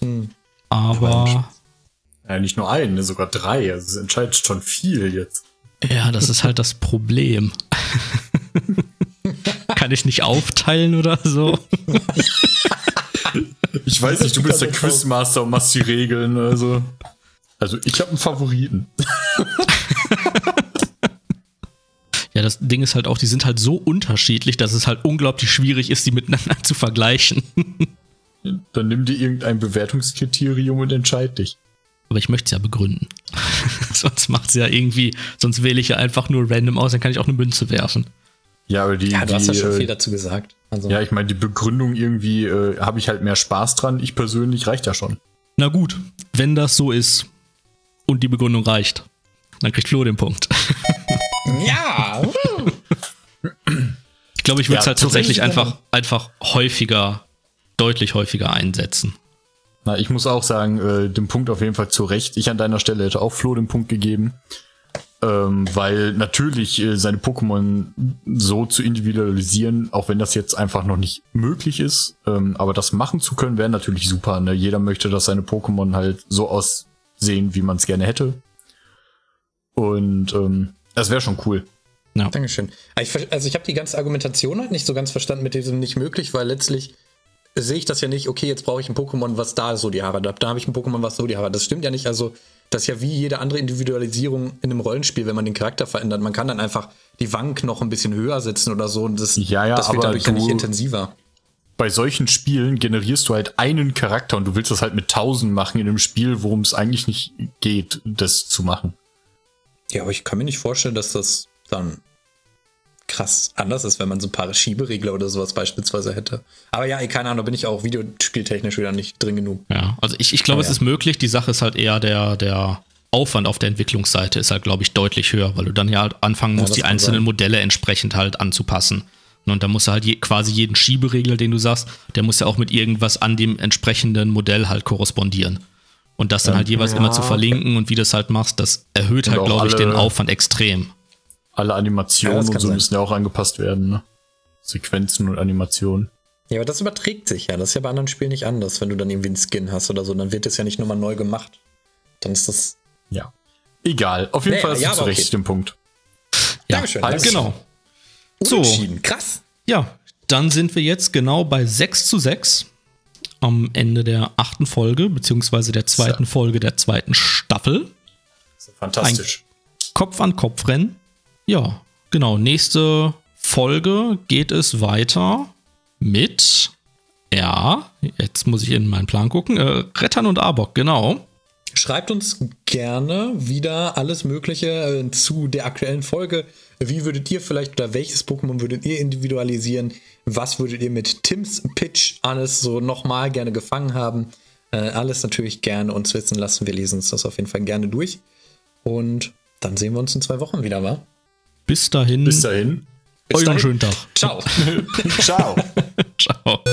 Hm. Aber. Ja, nicht nur ein, ne, sogar drei. Also es entscheidet schon viel jetzt. Ja, das ist halt das Problem. Kann ich nicht aufteilen oder so? ich weiß nicht, du bist der Quizmaster und machst die Regeln. Also, also ich habe einen Favoriten. Ja, das Ding ist halt auch, die sind halt so unterschiedlich, dass es halt unglaublich schwierig ist, die miteinander zu vergleichen. Dann nimm dir irgendein Bewertungskriterium und entscheid dich. Aber ich möchte es ja begründen. sonst macht es ja irgendwie, sonst wähle ich ja einfach nur random aus, dann kann ich auch eine Münze werfen. Ja, aber die. Ja, du die, hast ja schon äh, viel dazu gesagt. Also. Ja, ich meine, die Begründung irgendwie äh, habe ich halt mehr Spaß dran. Ich persönlich reicht ja schon. Na gut, wenn das so ist und die Begründung reicht, dann kriegt Flo den Punkt. Ja! Ich glaube, ich würde es ja, halt tatsächlich einfach, einfach häufiger, deutlich häufiger einsetzen. Na, ich muss auch sagen, äh, den Punkt auf jeden Fall zu Recht. Ich an deiner Stelle hätte auch Flo den Punkt gegeben. Ähm, weil natürlich äh, seine Pokémon so zu individualisieren, auch wenn das jetzt einfach noch nicht möglich ist, ähm, aber das machen zu können, wäre natürlich super. Ne? Jeder möchte, dass seine Pokémon halt so aussehen, wie man es gerne hätte. Und ähm, das wäre schon cool. Ja. Dankeschön. Ich, also ich habe die ganze Argumentation halt nicht so ganz verstanden mit diesem nicht möglich, weil letztlich sehe ich das ja nicht, okay, jetzt brauche ich ein Pokémon, was da so die Haare hat. Da habe ich ein Pokémon, was so die Haare hat. Das stimmt ja nicht. Also, das ist ja wie jede andere Individualisierung in einem Rollenspiel, wenn man den Charakter verändert. Man kann dann einfach die Wank noch ein bisschen höher setzen oder so und das, ja, ja, das wird dadurch ja nicht intensiver. Bei solchen Spielen generierst du halt einen Charakter und du willst das halt mit tausend machen in einem Spiel, worum es eigentlich nicht geht, das zu machen. Ja, aber ich kann mir nicht vorstellen, dass das dann krass anders ist, wenn man so ein paar Schieberegler oder sowas beispielsweise hätte. Aber ja, keine Ahnung, da bin ich auch videospieltechnisch wieder nicht drin genug. Ja, also ich, ich glaube, es ja. ist möglich. Die Sache ist halt eher der, der Aufwand auf der Entwicklungsseite ist halt, glaube ich, deutlich höher, weil du dann ja halt anfangen musst, ja, die einzelnen sein. Modelle entsprechend halt anzupassen. Und da musst du halt je, quasi jeden Schieberegler, den du sagst, der muss ja auch mit irgendwas an dem entsprechenden Modell halt korrespondieren. Und das dann halt jeweils ja. immer zu verlinken und wie du das halt machst, das erhöht und halt, glaube ich, den Aufwand extrem. Alle Animationen ja, und so sein. müssen ja auch angepasst werden, ne? Sequenzen und Animationen. Ja, aber das überträgt sich ja. Das ist ja bei anderen Spielen nicht anders. Wenn du dann irgendwie einen Skin hast oder so, dann wird das ja nicht nochmal neu gemacht. Dann ist das. Ja. Egal. Auf jeden naja, Fall hast ja, du zu Recht okay. den Punkt. Ja, Dankeschön. Als, genau. So. Unentschieden. Krass. Ja, dann sind wir jetzt genau bei 6 zu 6 am Ende der achten Folge, beziehungsweise der zweiten So. Folge der zweiten Staffel. Fantastisch. Kopf an Kopf rennen. Ja, genau. Nächste Folge geht es weiter mit, ja, jetzt muss ich in meinen Plan gucken, äh, Rettern und Arbok, genau. Schreibt uns gerne wieder alles Mögliche äh, zu der aktuellen Folge. Wie würdet ihr vielleicht oder welches Pokémon würdet ihr individualisieren? Was würdet ihr mit Tims Pitch alles so nochmal gerne gefangen haben? Äh, alles natürlich gerne uns wissen lassen. Wir lesen uns das auf jeden Fall gerne durch. Und dann sehen wir uns in zwei Wochen wieder, wa? Bis dahin, Bis dahin. noch einen dahin. schönen Tag. Ciao. Ciao. Ciao.